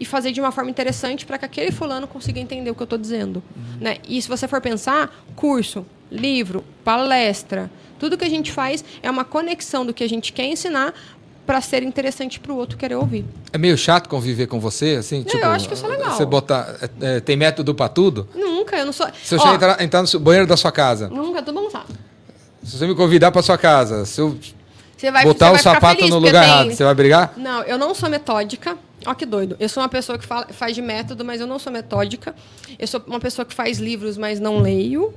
e fazer de uma forma interessante para que aquele fulano consiga entender o que eu estou dizendo. Né? E se você for pensar, curso, livro, palestra, tudo que a gente faz é uma conexão do que a gente quer ensinar para ser interessante para o outro querer ouvir. É meio chato conviver com você, assim? tipo, eu acho que isso é legal. Você botar. é, é, tem método pra tudo? Nunca, eu não sou. Se eu Ó, entrar, entrar no banheiro da sua casa, Nunca, todo mundo sabe. se você me convidar pra sua casa, se eu Você vai, botar você o sapato feliz, no lugar tem- errado, você vai brigar? Não, eu não sou metódica. Ó, que doido. Eu sou uma pessoa que fala- faz de método, mas eu não sou metódica. Eu sou uma pessoa que faz livros, mas não leio.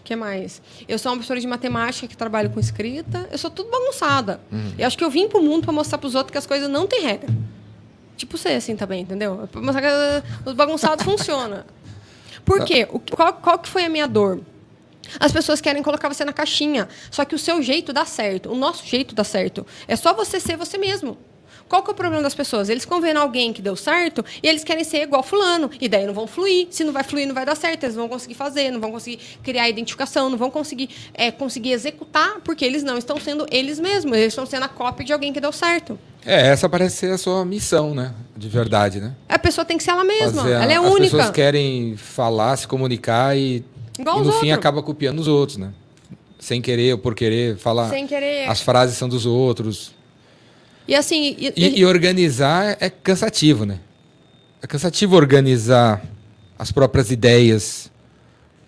O que mais? Eu sou uma professora de matemática que trabalha com escrita. Eu sou tudo bagunçada. Eu acho que eu vim pro mundo para mostrar pros outros que as coisas não têm regra. Tipo você, assim, também, entendeu? Pra mostrar que os bagunçados [laughs] funciona. Por quê? O, qual, qual que foi a minha dor? As pessoas querem colocar você na caixinha. Só que o seu jeito dá certo. O nosso jeito dá certo. É só você ser você mesmo. Qual que é o problema das pessoas? Eles vendo alguém que deu certo e eles querem ser igual fulano. E daí não vão fluir. Se não vai fluir, não vai dar certo. Eles não vão conseguir fazer, não vão conseguir criar identificação, não vão conseguir, é, conseguir executar, porque eles não estão sendo eles mesmos. Eles estão sendo a cópia de alguém que deu certo. É, essa parece ser a sua missão, né? De verdade, né? A pessoa tem que ser ela mesma. Fazer a- ela é As única. pessoas querem falar, se comunicar e, Igual e no fim outros. acaba copiando os outros, né? Sem querer ou por querer falar. Sem querer. As frases são dos outros. E assim. e- E, e organizar é cansativo, né? É cansativo organizar as próprias ideias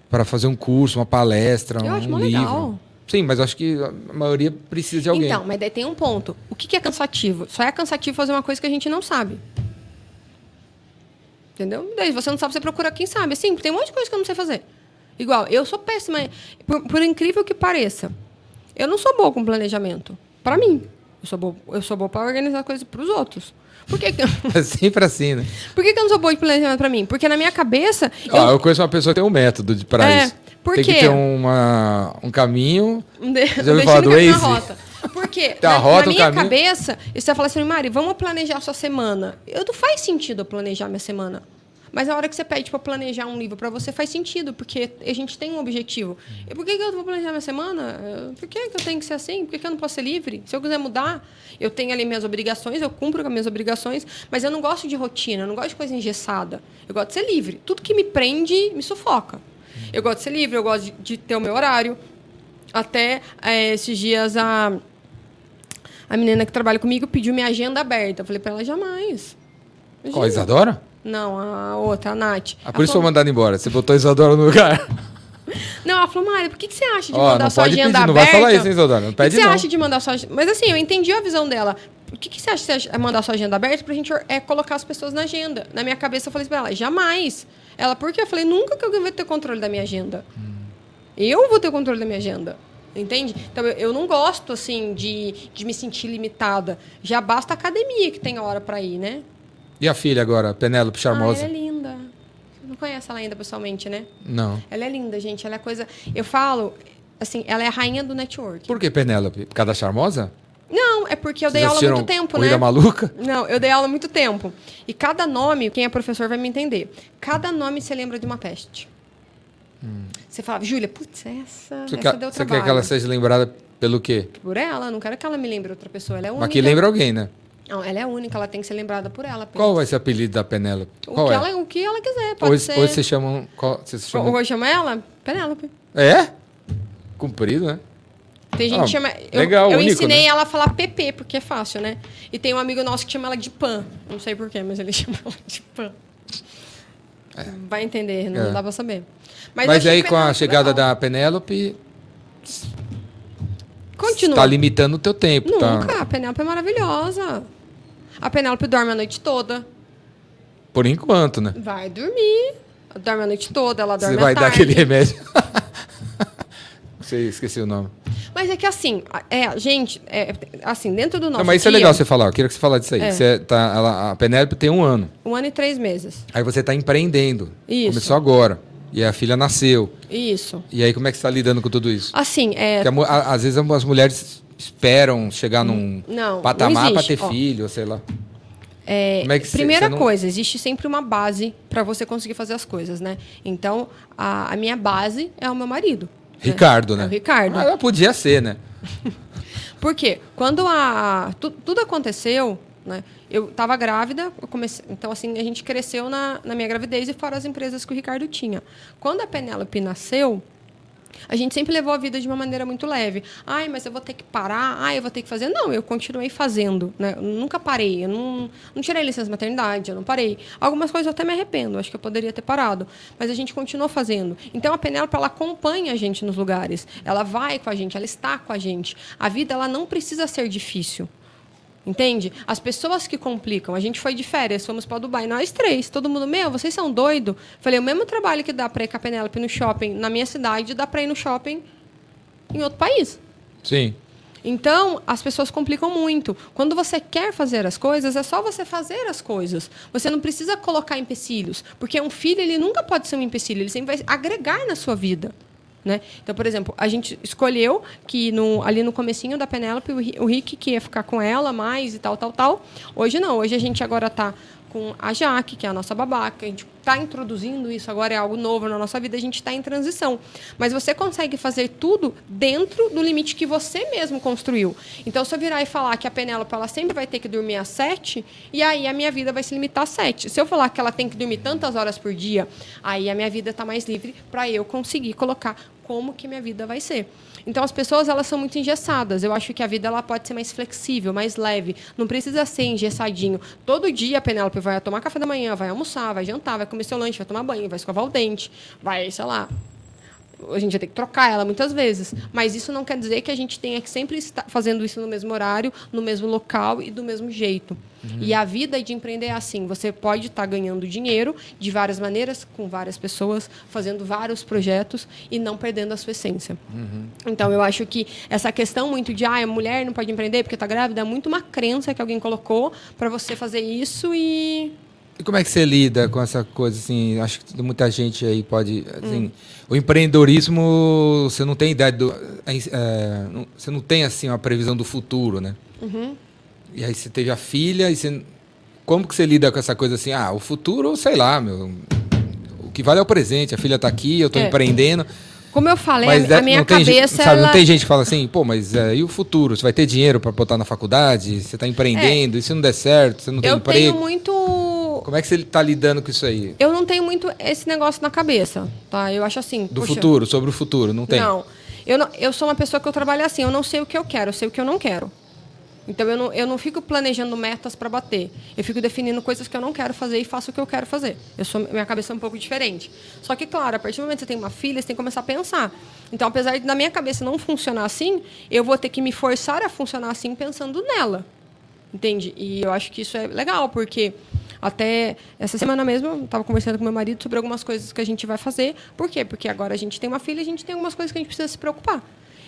para fazer um curso, uma palestra, Eu um acho livro. legal. Sim, mas acho que a maioria precisa de alguém. Então, mas daí tem um ponto. O que é cansativo? Só é cansativo fazer uma coisa que a gente não sabe. Entendeu? Daí você não sabe, você procura quem sabe. Assim, tem um monte de coisa que eu não sei fazer. Igual, eu sou péssima. Por, por incrível que pareça, eu não sou boa com planejamento. Pra mim. Eu sou boa, eu sou boa pra organizar coisas pros outros. Por que, que, [laughs] É sempre assim, né? por que, que eu não sou boa de planejamento pra mim? Porque na minha cabeça. Eu, eu conheço uma pessoa que tem um método pra É, isso. por tem quê? que ter uma, um caminho. Um de- Já [laughs] ouviu falar do Waze? rota. Por quê? Tem uma na, rota, na um minha caminho. cabeça, você fala assim, Mari, vamos planejar a sua semana. Eu não faz sentido eu planejar minha semana. Mas a hora que você pede para planejar um livro para você faz sentido, porque a gente tem um objetivo. E por que, que eu vou planejar minha semana? Eh, Por que, que eu tenho que ser assim? Por que, que eu não posso ser livre? Se eu quiser mudar, eu tenho ali minhas obrigações, eu cumpro com as minhas obrigações, mas eu não gosto de rotina, eu não gosto de coisa engessada. Eu gosto de ser livre. Tudo que me prende me sufoca. Eu gosto de ser livre, eu gosto de, de ter o meu horário. Até eh, esses dias a, a menina que trabalha comigo pediu minha agenda aberta. Eu falei para ela, jamais. Qual, Isadora? Não, a outra, a Nath. Ah, Ela por isso foi falou- mandado embora. Você botou Isadora no lugar. [laughs] Não, ela falou, Mário, por que, que você acha de Ó, mandar não sua agenda pedir, não aberta? vai falar isso, hein, Isadora? Não O que pede que você não. acha de mandar sua agenda? Mas assim, eu entendi a visão dela. o que, que você acha de mandar sua agenda aberta pra gente é, colocar as pessoas na agenda? Na minha cabeça eu falei pra ela, jamais. Ela, por quê? Eu falei, nunca que alguém vai ter controle da minha agenda. Eu vou ter controle da minha agenda. Entende? Então eu, eu não gosto, assim, de, de me sentir limitada. Já basta a academia que tem hora pra ir, né? E a filha agora, Penélope Ah, Charmosa? ela é linda. Você não conhece ela ainda pessoalmente, né? Não. Ela é linda, gente. Ela é coisa. Eu falo, assim, ela é a rainha do network. Por que Penélope? Por causa da Charmosa? Não, é porque eu Vocês dei aula muito tempo, né? Maluca? [laughs] Não, eu dei aula há muito tempo. E cada nome, quem é professor vai me entender. Cada nome você lembra de uma peste. Você fala, Júlia, putz, essa, Hum. Você, essa quer, deu você trabalho. quer que ela seja lembrada pelo quê? Por ela, não quero que ela me lembre outra pessoa. Ela é única. Mas que lembra alguém, né? Não, ela é única, ela tem que ser lembrada por ela. apenas. Qual vai ser o apelido da Penélope? o Qual que é? ela, o que ela quiser, pode Hoje, ser. hoje vocês chamam. Qual, vocês chamam... Hoje chama ela? Penélope. É? Comprido, né? Tem gente Ah, que chama. Eu, legal, eu único, ensinei né? ela a falar PP, porque é fácil, né? E tem um amigo nosso que chama ela de Pan. Não sei porquê, mas ele [laughs] chama ela de Pan. Vai entender, não É. dá pra saber. Mas, achei aí, com a chegada legal. da Penélope, Continua. tá limitando o teu tempo, Nunca. tá? A Penélope é maravilhosa. A Penélope dorme a noite toda. Por enquanto, né? Vai dormir. Dorme a noite toda, ela dorme Você vai à dar tarde. aquele remédio. [laughs] Você esqueci o nome. Mas é que assim, é, gente, é, assim, dentro do nosso Não, mas isso é dia, legal você falar. Eu queria que você falasse disso aí. É. Você tá, ela- a Penélope tem um ano. Um ano e três meses. Aí você está empreendendo. Isso. Começou agora. E a filha nasceu. Isso. E aí, como é que você está lidando com tudo isso? Assim, é, Porque a às vezes as mulheres esperam chegar num Não, patamar para ter ó. filho, sei lá. É, Como é que cê- primeira cê não- coisa, existe sempre uma base para você conseguir fazer as coisas, né? Então, a, a minha base é o meu marido. né? Ricardo, né? É o Ricardo. Ah, podia ser, né? [laughs] Por quê? Quando a, tu- tudo aconteceu, né? Eu estava grávida, eu comecei, então assim, a gente cresceu na, na minha gravidez e fora as empresas que o Ricardo tinha. Quando a Penélope nasceu, a gente sempre levou a vida de uma maneira muito leve. Ai, mas eu vou ter que parar, ai, eu vou ter que fazer. Não, eu continuei fazendo, né? Eu nunca parei, eu não, não tirei licença maternidade, eu não parei. Algumas coisas eu até me arrependo, acho que eu poderia ter parado. Mas a gente continuou fazendo. Então a Penélope, ela acompanha a gente nos lugares. Ela vai com a gente, ela está com a gente. A vida, ela não precisa ser difícil. Entende? As pessoas que complicam. A gente foi de férias, fomos para Dubai, nós três. Todo mundo, meu, vocês são doidos? Falei, o mesmo trabalho que dá para ir com a Penélope no shopping na minha cidade, dá para ir no shopping em outro país. Sim. Então, as pessoas complicam muito. Quando você quer fazer as coisas, é só você fazer as coisas. Você não precisa colocar empecilhos, porque um filho ele nunca pode ser um empecilho, ele sempre vai agregar na sua vida. Né? Então, por exemplo, a gente escolheu que no, ali no comecinho da Penélope, o, Ri- o Rick que ia ficar com ela mais e tal, tal, tal. Hoje não. Hoje a gente agora está com a Jaque, que é a nossa babaca. A gente está introduzindo isso, agora é algo novo na nossa vida, a gente está em transição. Mas você consegue fazer tudo dentro do limite que você mesmo construiu. Então, se eu virar e falar que a Penélope ela sempre vai ter que dormir às sete, e aí a minha vida vai se limitar às sete. Se eu falar que ela tem que dormir tantas horas por dia, aí a minha vida está mais livre para eu conseguir colocar como que minha vida vai ser. Então as pessoas elas são muito engessadas. Eu acho que a vida ela pode ser mais flexível, mais leve. Não precisa ser engessadinho. Todo dia a Penélope vai tomar café da manhã, vai almoçar, vai jantar, vai comer seu lanche, vai tomar banho, vai escovar o dente, vai, sei lá, a gente vai ter que trocar ela muitas vezes. Mas isso não quer dizer que a gente tenha que sempre estar fazendo isso no mesmo horário, no mesmo local e do mesmo jeito. E a vida de empreender é assim: você pode estar ganhando dinheiro de várias maneiras, com várias pessoas, fazendo vários projetos e não perdendo a sua essência. Então, eu acho que essa questão muito de ah, a mulher não pode empreender porque está grávida é muito uma crença que alguém colocou para você fazer isso e. E como é que você lida com essa coisa assim? Acho que muita gente aí pode. Assim, Hum. O empreendedorismo, você não tem ideia do. é, não- você não tem assim uma previsão do futuro, né? Uhum. E aí você teve a filha e você. Como que você lida com essa coisa assim? Ah, o futuro, sei lá, meu. O que vale é o presente. A filha está aqui, eu estou É. empreendendo. Como eu falei, Mas a, é- a minha gente- cabeça. sabe, ela... não tem gente que fala assim, pô, mas é, e o futuro? Você vai ter dinheiro para botar na faculdade? Você está empreendendo? E se não der certo? Você não tem É. eu emprego? tenho muito. Como é que você está lidando com isso aí? Eu não tenho muito esse negócio na cabeça, tá? Eu acho assim. Do poxa, futuro, sobre o futuro, não tem? Não. Eu, não. eu sou uma pessoa que eu trabalho assim, eu não sei o que eu quero, eu sei o que eu não quero. Então eu não, eu não fico planejando metas para bater. Eu fico definindo coisas que eu não quero fazer e faço o que eu quero fazer. Eu sou, minha cabeça é um pouco diferente. Só que, claro, a partir do momento que você tem uma filha, você tem que começar a pensar. Então, apesar de na minha cabeça não funcionar assim, eu vou ter que me forçar a funcionar assim pensando nela. Entende? E eu acho que isso é legal, porque até essa semana mesmo eu estava conversando com meu marido sobre algumas coisas que a gente vai fazer. Por quê? Porque agora a gente tem uma filha e a gente tem algumas coisas que a gente precisa se preocupar.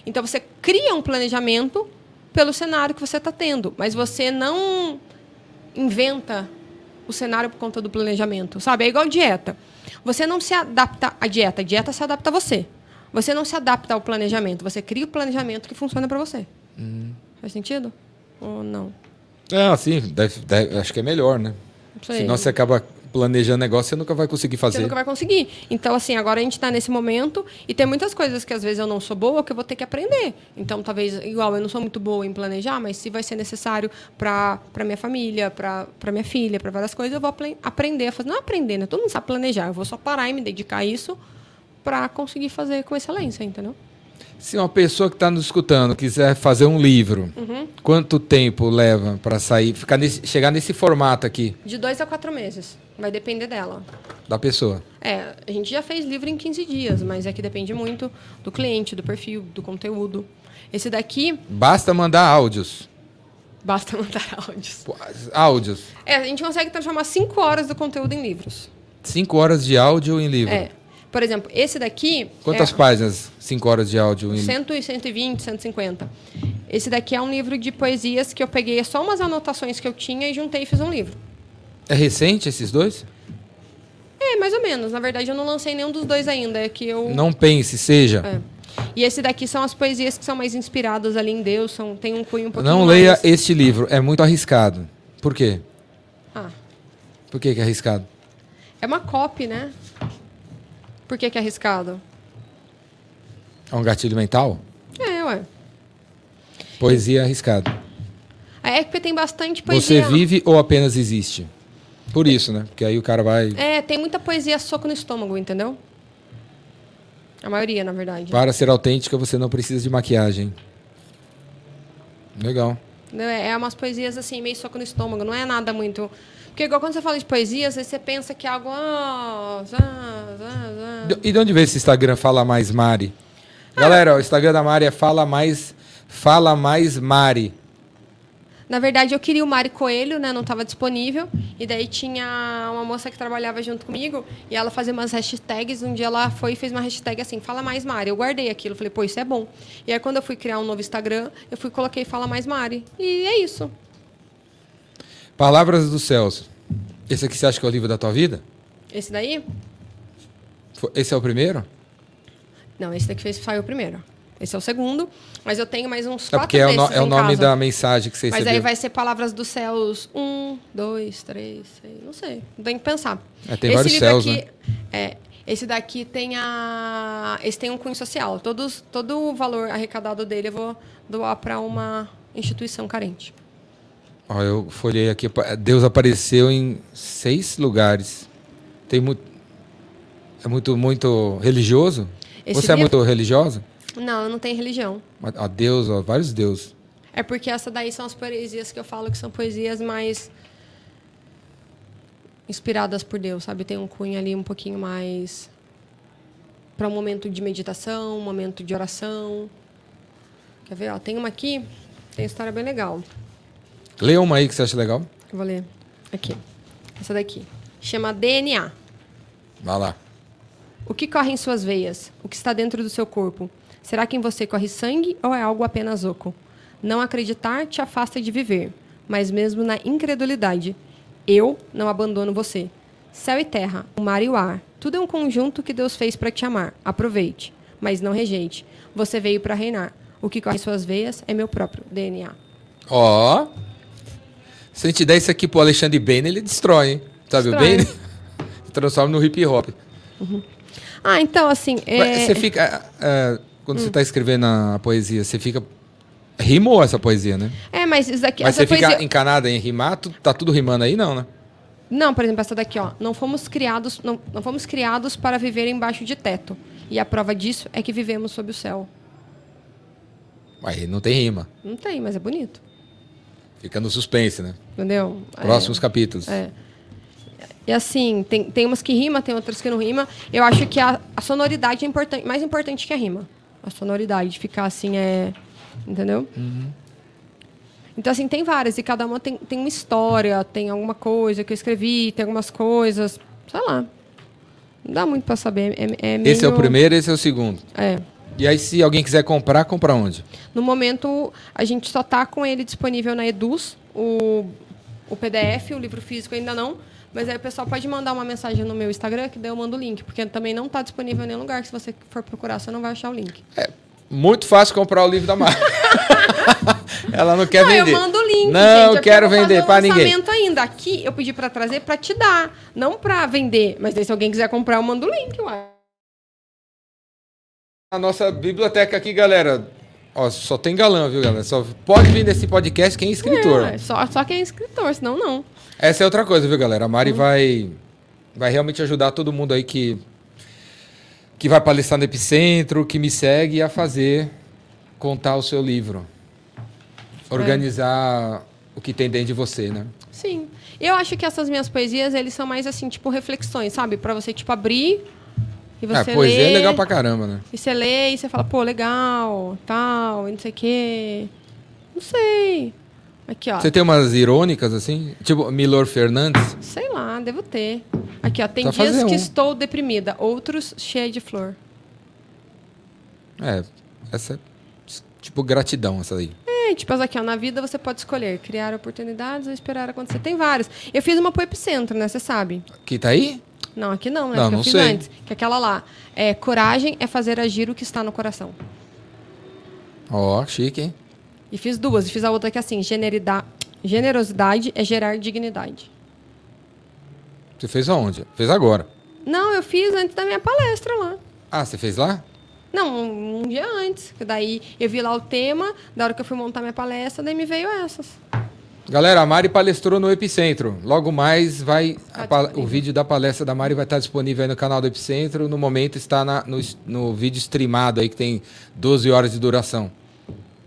Então você cria um planejamento pelo cenário que você está tendo, mas você não inventa o cenário por conta do planejamento, sabe? É igual dieta. Você não se adapta à dieta, a dieta se adapta a você. Você não se adapta ao planejamento, você cria o planejamento que funciona para você. Faz sentido? Ou não? Ah, sim, deve- deve- acho que é melhor, né? Sei. Senão você acaba planejando negócio, você nunca vai conseguir fazer. Você nunca vai conseguir. Então, assim, agora a gente está nesse momento e tem muitas coisas que às vezes eu não sou boa que eu vou ter que aprender. Então, talvez, igual, eu não sou muito boa em planejar, mas se vai ser necessário para minha família, para minha filha, para várias coisas, eu vou apre- aprender a fazer. Não aprender, né? Todo mundo sabe planejar. Eu vou só parar e me dedicar a isso para conseguir fazer com excelência, entendeu? Se uma pessoa que está nos escutando quiser fazer um livro, Uhum. quanto tempo leva para sair, ficar nesse- chegar nesse formato aqui De dois a quatro meses. Vai depender dela. da pessoa? É, a gente já fez livro em 15 dias, mas é que depende muito do cliente, do perfil, do conteúdo. Esse daqui, Basta mandar áudios. basta [laughs] mandar áudios. Áudios. É, a gente consegue transformar 5 horas do conteúdo em livros. Cinco horas de áudio em livro. É. Por exemplo, esse daqui. Quantas é páginas? Cinco horas de áudio em livro. 100, e 120, 150. Esse daqui é um livro de poesias que eu peguei só umas anotações que eu tinha e juntei e fiz um livro. É recente esses dois? É, mais ou menos. Na verdade, eu não lancei nenhum dos dois ainda. É que eu. Não pense, seja. É. E esse daqui são as poesias que são mais inspiradas ali em Deus, são, tem um cunho um pouquinho Não mais... leia este livro, é muito arriscado. Por quê? Ah, Por que, que é arriscado? é uma copy, né? Por que, que é arriscado? É um gatilho mental? É, ué. Poesia é arriscado. É porque tem bastante Você poesia... vive ou apenas existe? Por isso, né? Porque aí o cara vai. É, tem muita poesia soco no estômago, entendeu? A maioria, na verdade. Para ser autêntica, você não precisa de maquiagem. Legal. É é umas poesias assim, meio soco no estômago, não é nada muito. Porque igual quando você fala de poesias, aí você pensa que é algo. Ah. E de onde veio esse Instagram Fala Mais Mari? Galera, o Instagram da Mari é Fala Mais, Fala Mais Mari. Na verdade, eu queria o Mari Coelho, né? Não estava disponível. E daí tinha uma moça que trabalhava junto comigo e ela fazia umas hashtags. Um dia ela foi e fez uma hashtag assim, Fala Mais Mari. Eu guardei aquilo, falei, pô, isso é bom. E aí quando eu fui criar um novo Instagram, eu fui coloquei Fala Mais Mari. E é isso. Palavras dos Céus. Esse aqui você acha que é o livro da tua vida? Esse daí? Esse é o primeiro? Não, esse daqui fez, saiu primeiro. Esse é o segundo. Mas eu tenho mais uns É quatro porque é o, no- é o nome casa. da mensagem que você Mas recebeu. aí vai ser Palavras dos Céus um, dois, três, seis, não sei. Tem que pensar. É, tem vários livro céus, aqui, né? é, esse daqui tem a. Esse tem um cunho social. Todos, todo o valor arrecadado dele eu vou doar para uma instituição carente. Ó, eu folhei aqui. Deus apareceu em seis lugares. Tem muito. É muito, muito religioso? Esse Você é muito religiosa? Não, eu não tenho religião. Mas, Ó, Deus, ó, vários deuses. É porque essa daí são as poesias que eu falo que são poesias mais inspiradas por Deus, sabe? Tem um cunho ali um pouquinho mais para um momento de meditação, um momento de oração. Quer ver? Ó, tem uma aqui, tem história bem legal. Lê uma aí que você acha legal. Eu vou ler. Aqui. Essa daqui. Chama DNA. Vai lá. O que corre em suas veias? O que está dentro do seu corpo? Será que em você corre sangue ou é algo apenas oco? Não acreditar te afasta de viver, mas mesmo na incredulidade, eu não abandono você. Céu e terra, o mar e o ar, tudo é um conjunto que Deus fez para te amar. Aproveite, mas não rejeite. Você veio para reinar. O que corre em suas veias é meu próprio DNA. Ó. Se a gente der isso aqui pro Alexandre Bane, ele destrói, hein? Sabe o Destrói. Bane? [laughs] Transforma no hip hop. Ah, então assim, é... Mas Você fica. é, quando você está escrevendo a poesia, você fica. Rimou essa poesia, né? é, mas isso daqui, Mas você fica poesia- encanada em rimar, tu- tá tudo rimando aí, não, né? Não, por exemplo, essa daqui, ó. Não fomos criados, não, não fomos criados para viver embaixo de teto. E a prova disso é que vivemos sob o céu. Aí não tem rima. Não tem, mas é bonito. Fica no suspense, né? Entendeu? Próximos capítulos. É. E assim, tem, tem umas que rima, tem outras que não rima. Eu acho que a, a sonoridade é importante, mais importante que a rima. A sonoridade, ficar assim é. Entendeu? Então, assim, tem várias, e cada uma tem, tem uma história, tem alguma coisa que eu escrevi, tem algumas coisas, sei lá. Não dá muito para saber. É, é meio... Esse é o primeiro, esse é o segundo. É. E aí, se alguém quiser comprar, compra onde? No momento, a gente só está com ele disponível na Eduz, o, o PDF, o livro físico ainda não. Mas aí o pessoal pode mandar uma mensagem no meu Instagram, que daí eu mando o link. Porque também não está disponível em nenhum lugar, que se você for procurar, você não vai achar o link. Muito fácil comprar o livro da Mari. [laughs] Ela não quer não, vender. eu mando o link, Não gente. é quero eu vender para ninguém. lançamento ainda. Aqui eu pedi para trazer para te dar, não para vender. Mas daí se alguém quiser comprar, eu mando o link, ué. A nossa biblioteca aqui, galera. Ó, só tem galã, viu, galera? Só pode vir nesse podcast quem é escritor. É, só, só quem é escritor, senão não. Essa é outra coisa, viu, galera? A Mari Uhum. vai, vai realmente ajudar todo mundo aí que, que vai palestrar no Epicentro, que me segue a fazer, contar o seu livro. Organizar o que tem dentro de você, né? Sim. Eu acho que essas minhas poesias, eles são mais assim, tipo, reflexões, sabe? Pra você, tipo, abrir e você ah, poesia ler. é legal pra caramba, né? E você lê e você fala, pô, legal, tal, e não sei o quê. Não sei. Aqui, ó. Você tem umas irônicas, assim? Tipo, Milor Fernandes? Sei lá, devo ter. Aqui, ó. Tem dias que um. estou deprimida, outros cheia de flor. É, essa é tipo gratidão, essa aí. É, tipo, aqui, ó. Na vida você pode escolher criar oportunidades ou esperar acontecer. Tem vários. Eu fiz uma pro Epicentro, né? Você sabe. Que tá aí? Não, aqui não, né? Não, não eu fiz sei. antes. Que é aquela lá. É, coragem é fazer agir o que está no coração. Ó, chique, hein? E fiz duas. E fiz a outra que é assim, generida- generosidade é gerar dignidade. Você fez aonde? Fez agora. Não, eu fiz antes da minha palestra lá. Ah, você fez lá? Não, um, um dia antes. Que daí eu vi lá o tema, da hora que eu fui montar minha palestra, daí me veio essas. Galera, a Mari palestrou no Epicentro. Logo mais vai Tá o vídeo da palestra da Mari vai estar disponível aí no canal do Epicentro. No momento está na- no, no vídeo streamado aí que tem 12 horas de duração.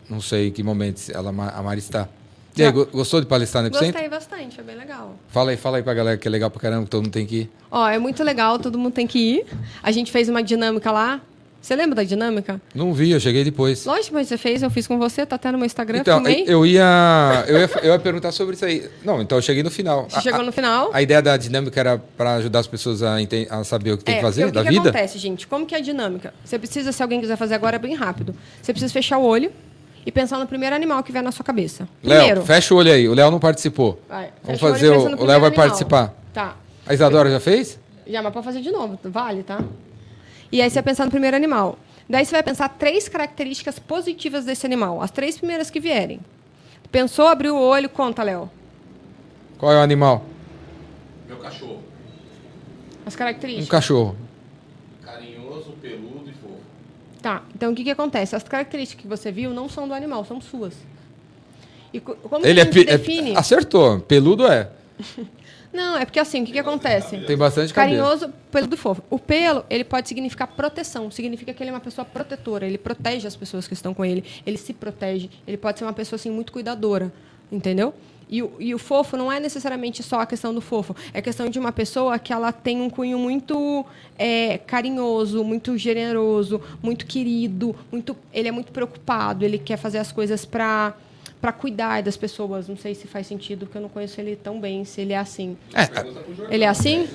Não sei em que momento ela, a Mari está. E aí, gostou de palestrar no Epicentro? Gostei bastante, foi bem legal. Fala aí, fala aí pra galera que é legal pra caramba, que todo mundo tem que ir. Ó, é muito legal, todo mundo tem que ir. A gente fez uma dinâmica lá. Você lembra da dinâmica? Não vi, eu cheguei depois. Lógico, mas você fez, eu fiz com você, tá até no meu Instagram, Então, filmei. eu ia, eu ia. Eu ia perguntar sobre isso aí. Não, então eu cheguei no final. Você A- chegou a- no final. A ideia da dinâmica era para ajudar as pessoas a, a saber o que tem que fazer porque da o que, vida? acontece, gente? Como que é a dinâmica? Você precisa, se alguém quiser fazer agora, é bem rápido. Você precisa fechar o olho e pensar no primeiro animal que vier na sua cabeça. Léo, fecha o olho aí. O Léo não participou. Vai, Vamos fazer. O, o Léo vai animal. participar. Tá. A Isadora já fez? Já, mas pode fazer de novo, vale, tá? E aí você vai pensar no primeiro animal. Daí você vai pensar três características positivas desse animal. As três primeiras que vierem. Pensou, abriu o olho, conta, Léo. Qual é o animal? Meu cachorro. As Um características. cachorro. Carinhoso, peludo e fofo. Tá, então o que, que acontece? As características que você viu não são do animal, são suas. E co- como que Ele a é, é- define? Acertou. Peludo é. [laughs] Não, é porque assim, o que, que acontece? Tem bastante cabelo. Carinhoso, peludo fofo. O pelo, ele pode significar proteção. Significa que ele é uma pessoa protetora. Ele protege as pessoas que estão com ele. Ele se protege. Ele pode ser uma pessoa, assim, muito cuidadora. Entendeu? E o, e o fofo não é necessariamente só a questão do fofo. É questão de uma pessoa que ela tem um cunho muito é, carinhoso, muito generoso, muito querido. muito Ele é muito preocupado. Ele quer fazer as coisas para para cuidar das pessoas. Não sei se faz sentido, porque eu não conheço ele tão bem, se ele é assim. É, Ele é assim?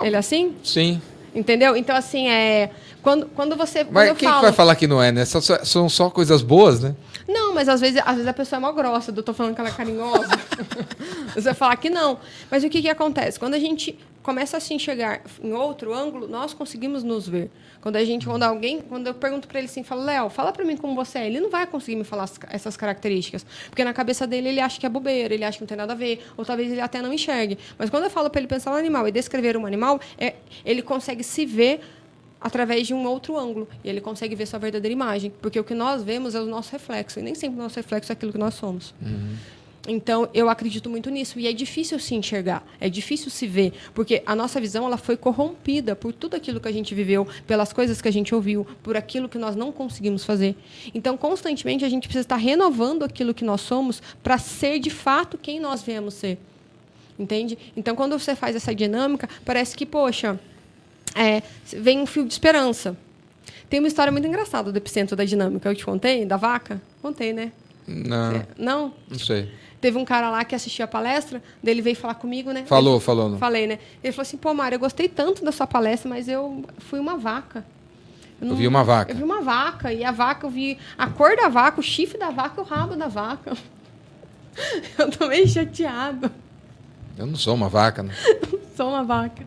Ele é assim? sim. Entendeu? Então, assim, é. Quando, quando você. Quando Mas eu quem falo... que vai falar que não é, né? Só- são só coisas boas, né? Não, mas às vezes, às vezes a pessoa é mó grossa, eu tô falando que ela é carinhosa. você vai falar que não. Mas o que, que acontece? Quando a gente começa a se enxergar em outro ângulo, nós conseguimos nos ver. Quando a gente, quando alguém, quando eu pergunto para ele assim, falo, Léo, fala para mim como você é, ele não vai conseguir me falar as- essas características, porque na cabeça dele ele acha que é bobeira, ele acha que não tem nada a ver, ou talvez ele até não enxergue. Mas quando eu falo para ele pensar no animal e descrever um animal, é, ele consegue se ver através de um outro ângulo. E ele consegue ver sua verdadeira imagem. Porque o que nós vemos é o nosso reflexo. E nem sempre o nosso reflexo é aquilo que nós somos. Então, eu acredito muito nisso. E é difícil se enxergar. É difícil se ver. Porque a nossa visão ela foi corrompida por tudo aquilo que a gente viveu, pelas coisas que a gente ouviu, por aquilo que nós não conseguimos fazer. Então, constantemente, a gente precisa estar renovando aquilo que nós somos para ser, de fato, quem nós viemos ser. Entende? Então, quando você faz essa dinâmica, parece que, poxa, é, vem um fio de esperança. Tem uma história muito engraçada do epicentro da dinâmica. Eu te contei, da vaca? Contei, né? Não, Não? não sei. Teve um cara lá que assistiu a palestra, dele veio falar comigo, né? Falou, Ele- falou, não. Falei, né? Ele falou assim, pô, Mário, eu gostei tanto da sua palestra, mas eu fui uma vaca. Eu vi uma vaca. Eu vi uma vaca, e a vaca, eu vi a cor da vaca, o chifre da vaca e o rabo da vaca. [laughs] Eu tô meio chateado. Eu não sou uma vaca, né? [laughs] Sou uma vaca.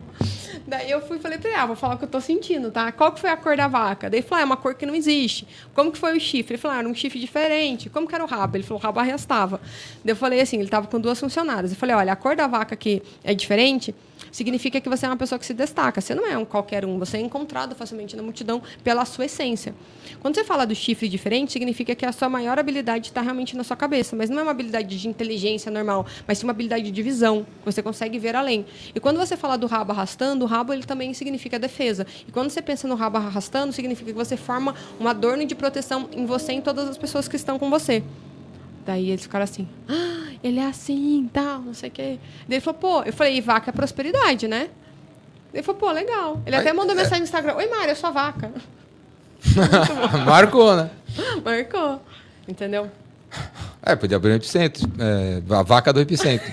Daí eu fui e falei pra ele, ah, vou falar o que eu tô sentindo, tá? Qual que foi a cor da vaca? Daí ele falou, ah, é uma cor que não existe. Como que foi o chifre? Ele falou, ah, era um chifre diferente. Como que era o rabo? Ele falou, o rabo arrastava. Daí eu falei assim, ele tava com duas funcionárias. Eu falei, olha, a cor da vaca que é diferente, significa que você é uma pessoa que se destaca. Você não é um qualquer um, você é encontrado facilmente na multidão pela sua essência. Quando você fala do chifre diferente, significa que a sua maior habilidade está realmente na sua cabeça, mas não é uma habilidade de inteligência normal, mas sim uma habilidade de visão, você consegue ver além. E quando você fala do rabo arrastando, o rabo ele também significa defesa. E quando você pensa no rabo arrastando, significa que você forma um adorno de proteção em você e em todas as pessoas que estão com você. Daí eles ficaram assim, ah, ele é assim, tal, não sei o quê. Daí ele falou, pô, eu falei, e vaca é prosperidade, né? Ele falou, pô, legal. Ele até mandou é. mensagem no Instagram, oi, Mário, eu sou a vaca. [laughs] Marcou, né? [laughs] Marcou. Entendeu? É, podia abrir um epicentro. É, a vaca do epicentro.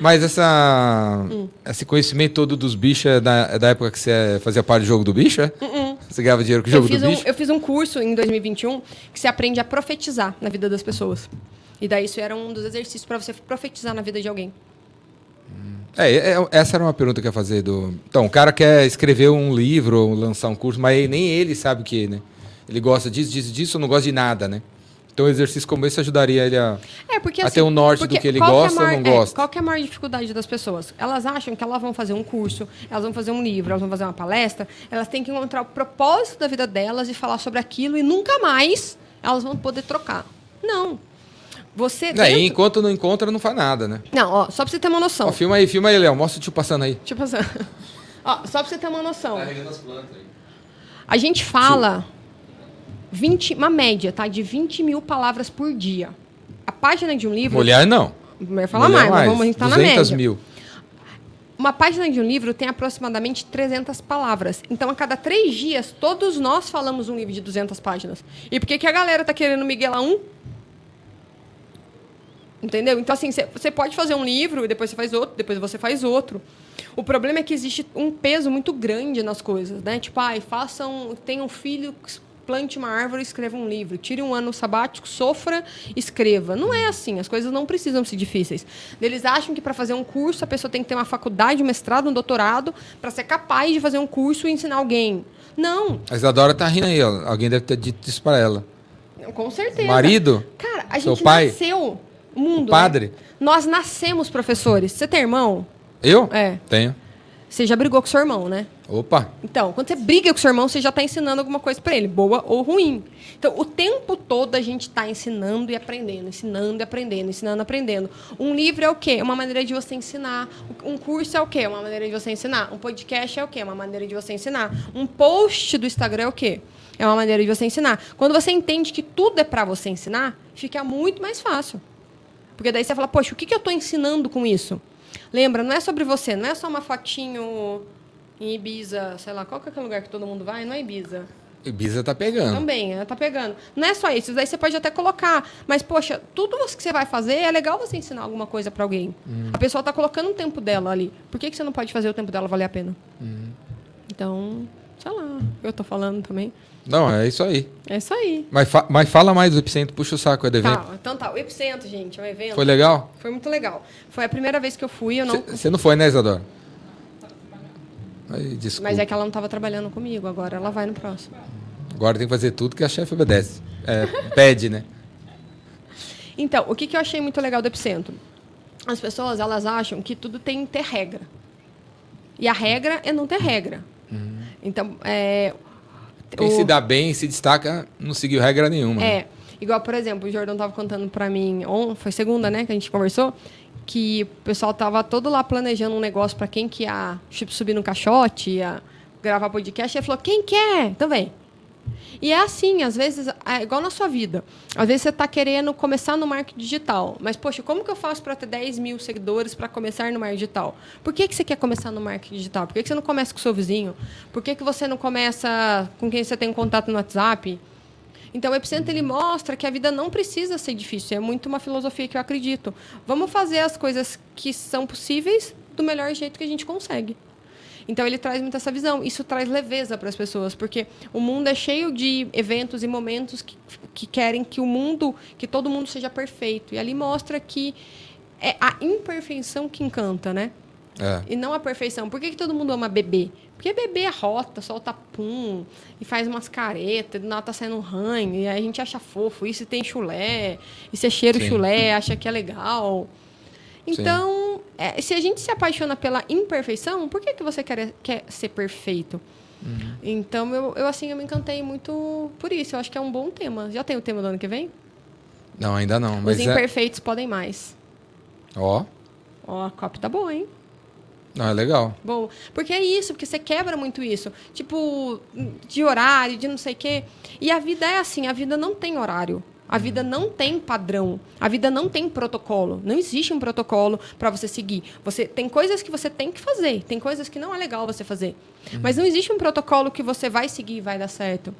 Mas essa, Hum. esse conhecimento todo dos bichos é da, é da época que você fazia parte do jogo do bicho, é? Você ganhava dinheiro com o Uh-uh. Eu jogo do fiz, um, bicho? eu fiz um curso em 2021 que você aprende a profetizar na vida das pessoas. E daí isso era um dos exercícios para você profetizar na vida de alguém. É, é, essa era uma pergunta que eu ia fazer. Do... Então, o cara quer escrever um livro ou lançar um curso, mas nem ele sabe o que, né? Ele gosta disso, disso, disso, ou não gosta de nada, né? Então, um exercício como esse ajudaria ele a... É, porque A assim, ter um norte do que ele qual é gosta ou não é, gosta. qual que é a maior dificuldade das pessoas? Elas acham que elas vão fazer um curso, elas vão fazer um livro, elas vão fazer uma palestra, elas têm que encontrar o propósito da vida delas e falar sobre aquilo e nunca mais elas vão poder trocar. Não. Você. É, dentro- e enquanto não encontra, não faz nada, né? Não, ó, só pra você ter uma noção. Ó, filma aí, filma aí, Léo. Mostra o tio passando aí. Tipo assim. [laughs] ó, só pra você ter uma noção. Tá regando as plantas aí. A gente fala 20, uma média, tá? De 20 mil palavras por dia. A página de um livro. Mulher, não. Ia falar Mulher mais, mas vamos, a gente tá na 200 média. mil. Uma página de um livro tem aproximadamente 300 palavras. Então, a cada três dias, todos nós falamos um livro de 200 páginas. E por que, que a galera tá querendo miguelar um? Entendeu? Então, assim, você pode fazer um livro e depois você faz outro, depois você faz outro. O problema é que existe um peso muito grande nas coisas, né? Tipo, ai, faça um, tenha um filho, plante uma árvore escreva um livro. Tire um ano sabático, sofra, escreva. Não é assim, as coisas não precisam ser difíceis. Eles acham que para fazer um curso a pessoa tem que ter uma faculdade, um mestrado, um doutorado para ser capaz de fazer um curso e ensinar alguém. Não, A Isadora tá rindo aí, ó. Alguém deve ter dito isso pra ela. com certeza. Marido? Cara, a Seu gente pai? nasceu mundo. O padre? né? Nós nascemos professores. Você tem irmão? Eu? É. Tenho. Você já brigou com seu irmão, né? Opa. Então, quando você briga com seu irmão, você já está ensinando alguma coisa para ele, boa ou ruim. Então, o tempo todo a gente está ensinando e aprendendo, ensinando e aprendendo, ensinando e aprendendo. Um livro é o quê? É uma maneira de você ensinar. Um curso é o quê? É uma maneira de você ensinar. Um podcast é o quê? É uma maneira de você ensinar. Um post do Instagram é o quê? É uma maneira de você ensinar. Quando você entende que tudo é para você ensinar, fica muito mais fácil. Porque daí você fala, poxa, o que, que eu estou ensinando com isso? Lembra, não é sobre você, não é só uma fotinho em Ibiza, sei lá, qual que é aquele lugar que todo mundo vai? Não é Ibiza. Ibiza tá pegando. Também, ela tá pegando. Não é só isso, daí você pode até colocar. Mas, poxa, tudo que você vai fazer é legal você ensinar alguma coisa para alguém. A pessoa tá colocando o tempo dela ali. Por que, que você não pode fazer o tempo dela valer a pena? Então, sei lá, eu tô falando também. Não, é isso aí. É isso aí. Mas, fa- mas fala mais do Epicentro, puxa o saco aí do evento. Tá, então tá, o Epicentro, gente, é um evento. Foi legal? Foi muito legal. Foi a primeira vez que eu fui, eu não. Você não foi, né, Isadora? Aí. Mas é que ela não estava trabalhando comigo, agora ela vai no próximo. Agora tem que fazer tudo que a chefe obedece. É, pede, né? Então, o que, que eu achei muito legal do Epicentro? As pessoas, elas acham que tudo tem que ter regra. E a regra é não ter regra. Então, é... Quem o- se dá bem, se destaca, não seguiu regra nenhuma. né? Igual, por exemplo, o Jordão tava contando pra mim, on, foi segunda, né, que a gente conversou, que o pessoal tava todo lá planejando um negócio pra quem que ia subir no caixote, ia gravar podcast, e ele falou, quem quer? Então vem. E é assim, às vezes, é igual na sua vida. Às vezes você está querendo começar no marketing digital. Mas, poxa, como que eu faço para ter 10 mil seguidores para começar no marketing digital? Por que, que você quer começar no marketing digital? Por que, que você não começa com o seu vizinho? Por que, que você não começa com quem você tem contato no WhatsApp? Então, o Epicentro ele mostra que a vida não precisa ser difícil. É muito uma filosofia que eu acredito. Vamos fazer as coisas que são possíveis do melhor jeito que a gente consegue. Então ele traz muito essa visão. Isso traz leveza para as pessoas, porque o mundo é cheio de eventos e momentos que, que querem que o mundo, que todo mundo seja perfeito. E ali mostra que é a imperfeição que encanta, né? É. E não a perfeição. Por que, que todo mundo ama bebê? Porque bebê é rota, solta pum, e faz umas caretas, do nada tá saindo um ranho, e aí a gente acha fofo. Isso tem chulé, e você cheira o Sim. chulé, acha que é legal. Então, é, se a gente se apaixona pela imperfeição, por que, que você quer, quer ser perfeito? Uhum. Então, eu, eu, assim, eu me encantei muito por isso. Eu acho que é um bom tema. Já tem o tema do ano que vem? Não, ainda não. Mas Os é. imperfeitos podem mais. Ó. Ó, a copy tá boa, hein? É legal. Bom, porque é isso, porque você quebra muito isso. Tipo, de horário, de não sei o quê. E a vida é assim, a vida não tem horário. A vida não tem padrão. A vida não tem protocolo. Não existe um protocolo para você seguir. Você tem coisas que você tem que fazer, tem coisas que não é legal você fazer. Mas não existe um protocolo que você vai seguir e vai dar certo.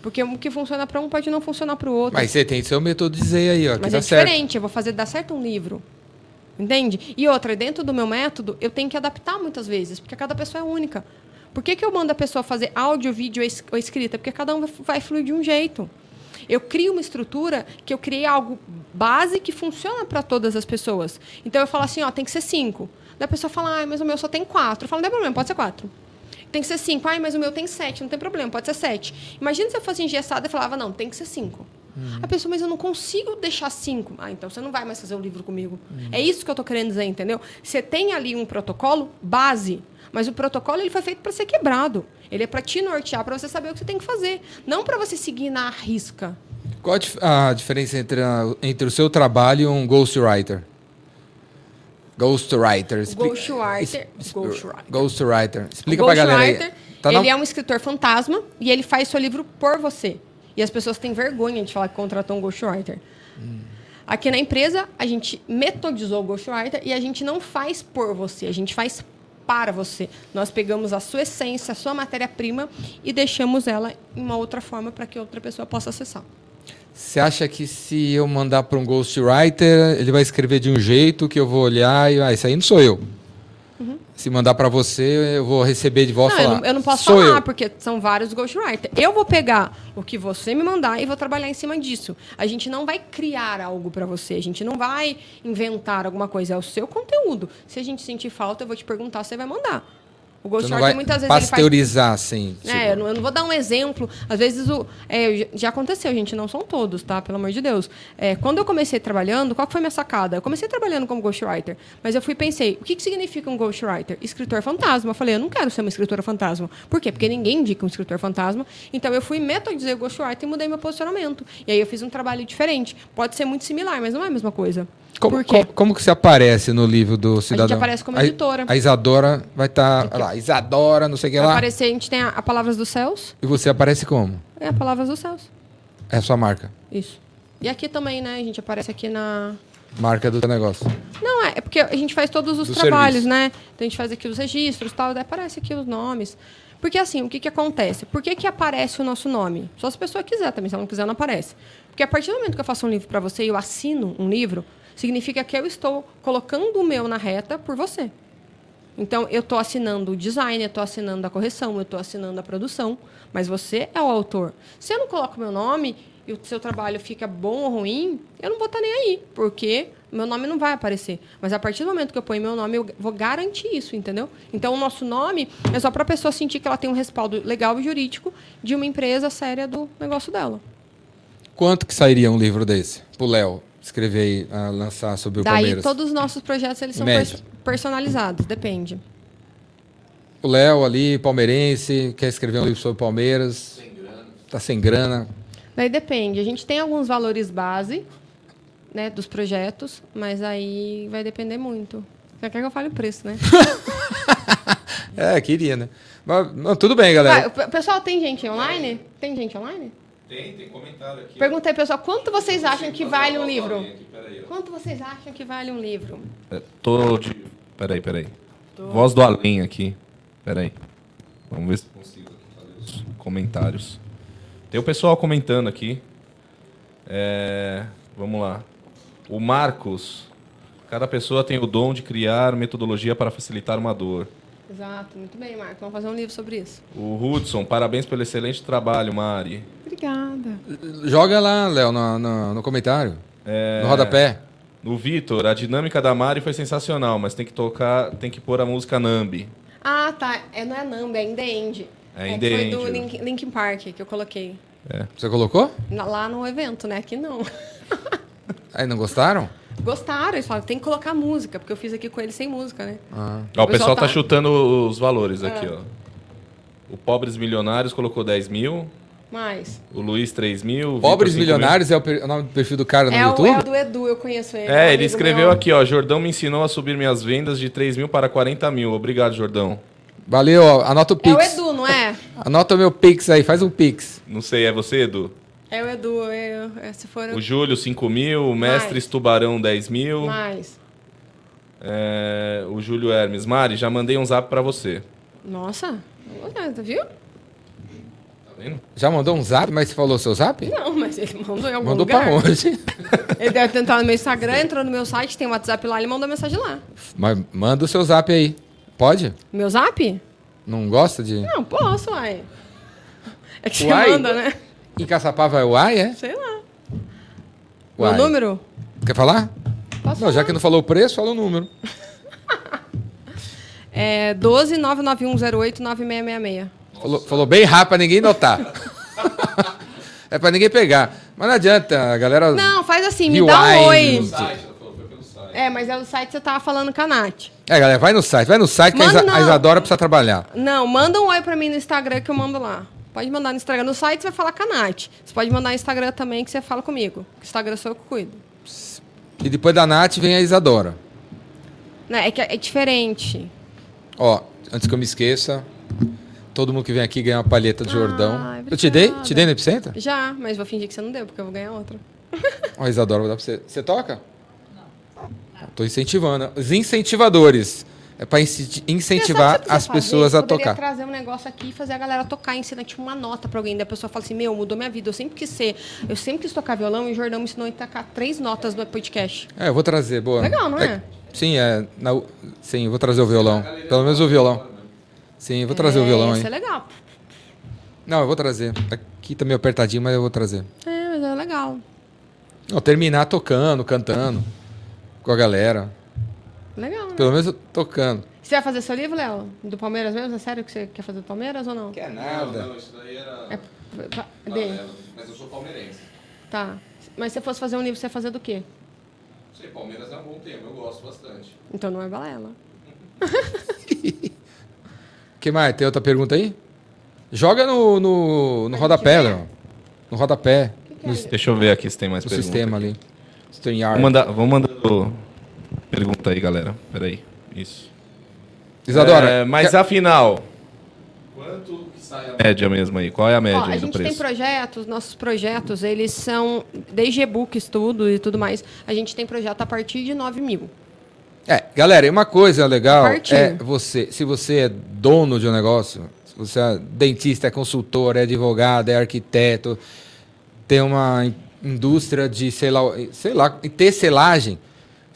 Porque o que funciona para um pode não funcionar para o outro. Mas você tem seu método de dizer aí, ó, que Mas dá é certo. diferente, eu vou fazer dar certo um livro. Entende? E outra, dentro do meu método, eu tenho que adaptar muitas vezes, porque cada pessoa é única. Por que, que eu mando a pessoa fazer áudio, vídeo ou es- ou escrita? Porque cada um vai- fluir de um jeito. Eu crio uma estrutura que eu criei algo base que funciona para todas as pessoas. Então eu falo assim, ó, tem que ser cinco. Daí a pessoa fala, ai, mas o meu só tem quatro. Eu falo, não tem problema, pode ser quatro. Tem que ser cinco. Ai, mas o meu tem sete. Não tem problema, pode ser sete. Imagina se eu fosse engessada e falava, não, tem que ser cinco. A pessoa, mas eu não consigo deixar cinco. Ah, então você não vai mais fazer o livro comigo. É isso que eu tô querendo dizer, entendeu? Você tem ali um protocolo base, mas o protocolo ele foi feito para ser quebrado. Ele é para te nortear, para você saber o que você tem que fazer, não para você seguir na risca. Qual a, dif- a diferença entre, a- entre o seu trabalho e um ghostwriter? Ghostwriter. O expli- ghostwriter, ghostwriter. Ghostwriter. Explica o pra galera aí. ghostwriter, Tá ele na- é um escritor fantasma e ele faz seu livro por você. E as pessoas têm vergonha de falar que contratou um ghostwriter. Aqui na empresa, a gente metodizou o ghostwriter e a gente não faz por você, a gente faz para você. Nós pegamos a sua essência, a sua matéria-prima e deixamos ela em uma outra forma para que outra pessoa possa acessar. Você acha que se eu mandar para um ghostwriter, ele vai escrever de um jeito que eu vou olhar e ah, isso aí não sou eu. Se mandar para você, eu vou receber de volta. Não, e eu falar. não, eu não posso falar, eu. porque são vários ghostwriters. Eu vou pegar o que você me mandar e vou trabalhar em cima disso. A gente não vai criar algo para você, a gente não vai inventar alguma coisa, é o seu conteúdo. Se a gente sentir falta, eu vou te perguntar, você vai mandar. O ghostwriter vai muitas vezes ele faz pasteurizar, assim. é, eu não, eu não vou dar um exemplo. Às vezes o. é, já- aconteceu, gente, não são todos, tá? Pelo amor de Deus. É, quando eu comecei trabalhando, qual foi a minha sacada? Eu comecei trabalhando como ghostwriter, mas eu fui e pensei, o que, que significa um ghostwriter? Escritor fantasma. Eu falei, eu não quero ser uma escritora fantasma. Por quê? Porque ninguém indica um escritor fantasma. Então eu fui metodizei o ghostwriter e mudei meu posicionamento. E aí eu fiz um trabalho diferente. Pode ser muito similar, mas não é a mesma coisa. Como, como, como que você aparece no livro do cidadão? aparece como A- editora. A, Isadora vai estar. lá, Isadora, não sei o que Vai lá. aparecer, a gente tem a, a Palavras dos Céus. E você aparece como? É a Palavras dos Céus. É a sua marca. Isso. E aqui também, né? A gente aparece aqui na. Marca do teu negócio. Não, é, é porque a gente faz todos os Do trabalhos, serviço. né? Então a gente faz aqui os registros tal, daí aparece aqui os nomes. Porque assim, o que, que acontece? Por que, que aparece o nosso nome? Só se a pessoa quiser também, se ela não quiser, não aparece. Porque a partir do momento que eu faço um livro para você e eu assino um livro, significa que eu estou colocando o meu na reta por você. Então, eu estou assinando o design, eu estou assinando a correção, eu estou assinando a produção, mas você é o autor. Se eu não coloco meu nome e o seu trabalho fica bom ou ruim, eu não vou estar nem aí, porque meu nome não vai aparecer. Mas a partir do momento que eu ponho meu nome, eu vou garantir isso, entendeu? Então, o nosso nome é só para a pessoa sentir que ela tem um respaldo legal e jurídico de uma empresa séria do negócio dela. Quanto que sairia um livro desse? Pro Léo escrever aí, ah, lançar sobre o Daí, Palmeiras. todos os nossos projetos eles são pers- personalizados, depende. O Léo ali, palmeirense, quer escrever um livro sobre o Palmeiras. Sem grana. Tá sem grana. Daí depende. A gente tem alguns valores base, né, dos projetos, mas aí vai depender muito. Você quer que eu fale o preço, né? [laughs] É, queria, né? Mas, mas tudo bem, galera. Pessoal, tem gente online? Tem gente online? Tem, tem comentário aqui. Pergunta aí, pessoal, quanto vocês acham que vale um livro? aqui. Quanto vocês acham que vale um livro? É, tô de. Peraí, peraí. Voz do além aqui. Peraí. Vamos ver se consigo aqui fazer os comentários. Tem o pessoal comentando aqui. É, vamos lá. O Marcos. Cada pessoa tem o dom de criar metodologia para facilitar uma dor. Exato, muito bem, Marco. Vamos fazer um livro sobre isso. O Hudson, parabéns pelo excelente trabalho, Mari. Obrigada. Joga lá, Léo, no, no, no comentário. É, No rodapé. O Vitor, a dinâmica da Mari foi sensacional, mas tem que tocar, tem que pôr a música Nambi. Ah, tá. É, não é Numb, é In The End. É In que The foi End, do né? Link, Linkin Park que eu coloquei. Você colocou? Lá no evento, né? Aqui não. Aí não gostaram? [laughs] Gostaram, eles falaram, tem que colocar música, porque eu fiz aqui com eles sem música, né? Ah. Ó, o pessoal tá tá- chutando os valores aqui, É. ó. O Pobres Milionários colocou 10 mil, Mas. o Luiz 3 mil. o Pobres 5 mil. Milionários é o, per- o nome do perfil do cara no É o, YouTube? é o do Edu, eu conheço ele. um É, ele escreveu meu. aqui, ó. Jordão me ensinou a subir minhas vendas de 3 mil para 40 mil. Obrigado, Jordão. Valeu, ó, anota o É o Pix. Edu, não é? Anota o meu Pix aí, faz um Pix. Não sei, é você, Edu? É o Edu. É, é, se for. O Júlio, 5 mil. O Mestres. Tubarão, 10 mil. Mais. É, o Júlio Hermes. Mari, já mandei um zap pra você. Nossa. Olha, Viu? Tá vendo? Já mandou um zap, mas você falou seu zap? Não, mas ele mandou em algum Mandou lugar. pra onde? [laughs] Ele deve tentar no meu Instagram, entrou no meu site, tem o WhatsApp lá, ele mandou mensagem lá. mas manda o seu zap aí. Pode? Meu zap? Não gosta de. Não, posso, uai. É que você Uai? manda, né? Em Caçapava é uai, é? Sei lá. Uai. Meu número? Quer falar? Posso Não, já falar. que não falou o preço, fala o número. [laughs] É 12 99108 9666. Falou, falou bem rápido pra ninguém notar. [laughs] é pra ninguém pegar. Mas não adianta, a galera. Não, faz assim, me dá ai, um oi. É, mas é o site que você tava falando com a Nath. É, galera, vai no site, vai no site que a, Manda Isa- a não. Isadora precisa trabalhar. Não, manda um oi pra mim no Instagram que eu mando lá. Pode mandar no Instagram. No site você vai falar com a Nath. Você pode mandar no Instagram também que você fala comigo. O Instagram sou eu que cuido. E depois da Nath vem a Isadora. Né, É que é diferente. Ó, antes que eu me esqueça, todo mundo que vem aqui ganha uma palheta do Ai, Jordão. Eu te dei? obrigada. Te dei no Epicenter? Já, mas vou fingir que você não deu, porque eu vou ganhar outra. [laughs] Ó, Isadora, vou dar pra você. Você toca? Não. Tô incentivando. Os incentivadores. É Sabe incentivar as podia pessoas fazer? a tocar. trazer um negócio aqui e fazer a galera tocar, ensinar tipo uma nota pra alguém. Daí a pessoa fala assim: Meu, mudou minha vida. Eu sempre quis ser. Eu sempre quis tocar violão e o Jordão me ensinou a tocar três notas no podcast. É, eu vou trazer, boa. Legal, não é? sim, é. na sim, eu vou trazer o violão. Pelo menos o violão. Sim, eu vou trazer o violão Isso é legal. Não, eu vou trazer. Aqui tá meio apertadinho, mas eu vou trazer. É, mas é legal. Não, terminar tocando, cantando com a galera. Legal, né? Pelo menos eu tocando. Você vai fazer seu livro, Léo? Do Palmeiras mesmo? É sério que você quer fazer do Palmeiras ou não? Quer Não, isso daí era. É, pa- Mas eu sou palmeirense. Tá. Mas se você fosse fazer um livro, você ia fazer do quê? Sei, Palmeiras é um bom tema, eu gosto bastante. Então não é balela. [laughs] que mais? Tem outra pergunta aí? Joga no, no, no rodapé? Léo. No rodapé. que No, é? Deixa eu ver aqui se tem mais no perguntas. sistema ali. StreamYard. Vamos mandar, vamos mandando pergunta aí, galera. Peraí. Isso. Isadora, É, mas quer- afinal. Quanto que sai a média mesmo aí? Qual é a média Ó, a gente tem projetos, nossos projetos, eles são, desde e-books, tudo e tudo mais, a gente tem projeto a partir de 9 mil. É, galera, e uma coisa legal Partiu. é você, se você é dono de um negócio, se você é dentista, é consultor, é advogado, é arquiteto, tem uma in- indústria de, sei lá, sei lá, tecelagem,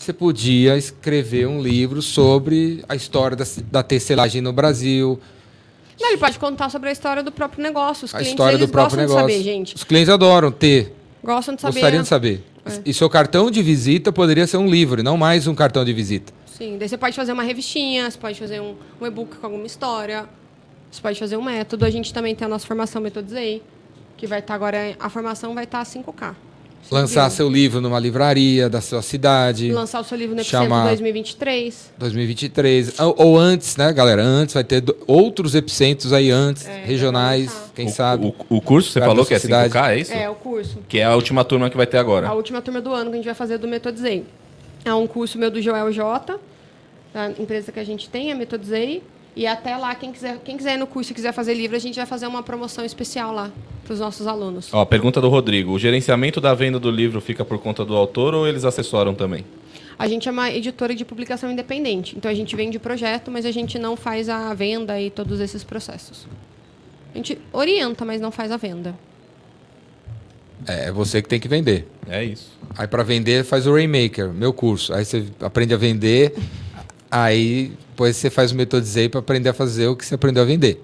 você podia escrever um livro sobre a história da, da tecelagem no Brasil, Não, ele pode contar sobre a história do próprio negócio. Os a clientes, história do próprio negócio. de saber, gente. Os clientes adoram ter, Gostam de saber. gostariam de saber. É. E seu cartão de visita poderia ser um livro, não mais um cartão de visita. Sim, daí você pode fazer uma revistinha, você pode fazer um, um e-book com alguma história, você pode fazer um método. A gente também tem a nossa formação Metodizei, que vai estar agora, a formação vai estar a 5K. Lançar seu livro numa livraria da sua cidade. Lançar o seu livro no Chama- Epicentro 2023. 2023. Ou, ou antes, né, galera? Antes vai ter do- outros epicentros aí antes, É, regionais, quem o, sabe. O, o curso, você falou que é sua cidade. 5K, é isso? É, o curso. Que é a última turma que vai ter agora. A última turma do ano que a gente vai fazer do Metodizei. É um curso meu do Joel J, da empresa que a gente tem, a Metodizei. E até lá, quem quiser, quem quiser ir no curso e quiser fazer livro, a gente vai fazer uma promoção especial lá para os nossos alunos. Ó, pergunta do Rodrigo. O gerenciamento da venda do livro fica por conta do autor ou eles assessoram também? A gente é uma editora de publicação independente. Então a gente vende o projeto, mas a gente não faz a venda e todos esses processos. A gente orienta, mas não faz a venda. É você que tem que vender. É isso. Aí para vender faz o Rainmaker, meu curso. Aí você aprende a vender, aí depois você faz o Metodizei para aprender a fazer o que você aprendeu a vender.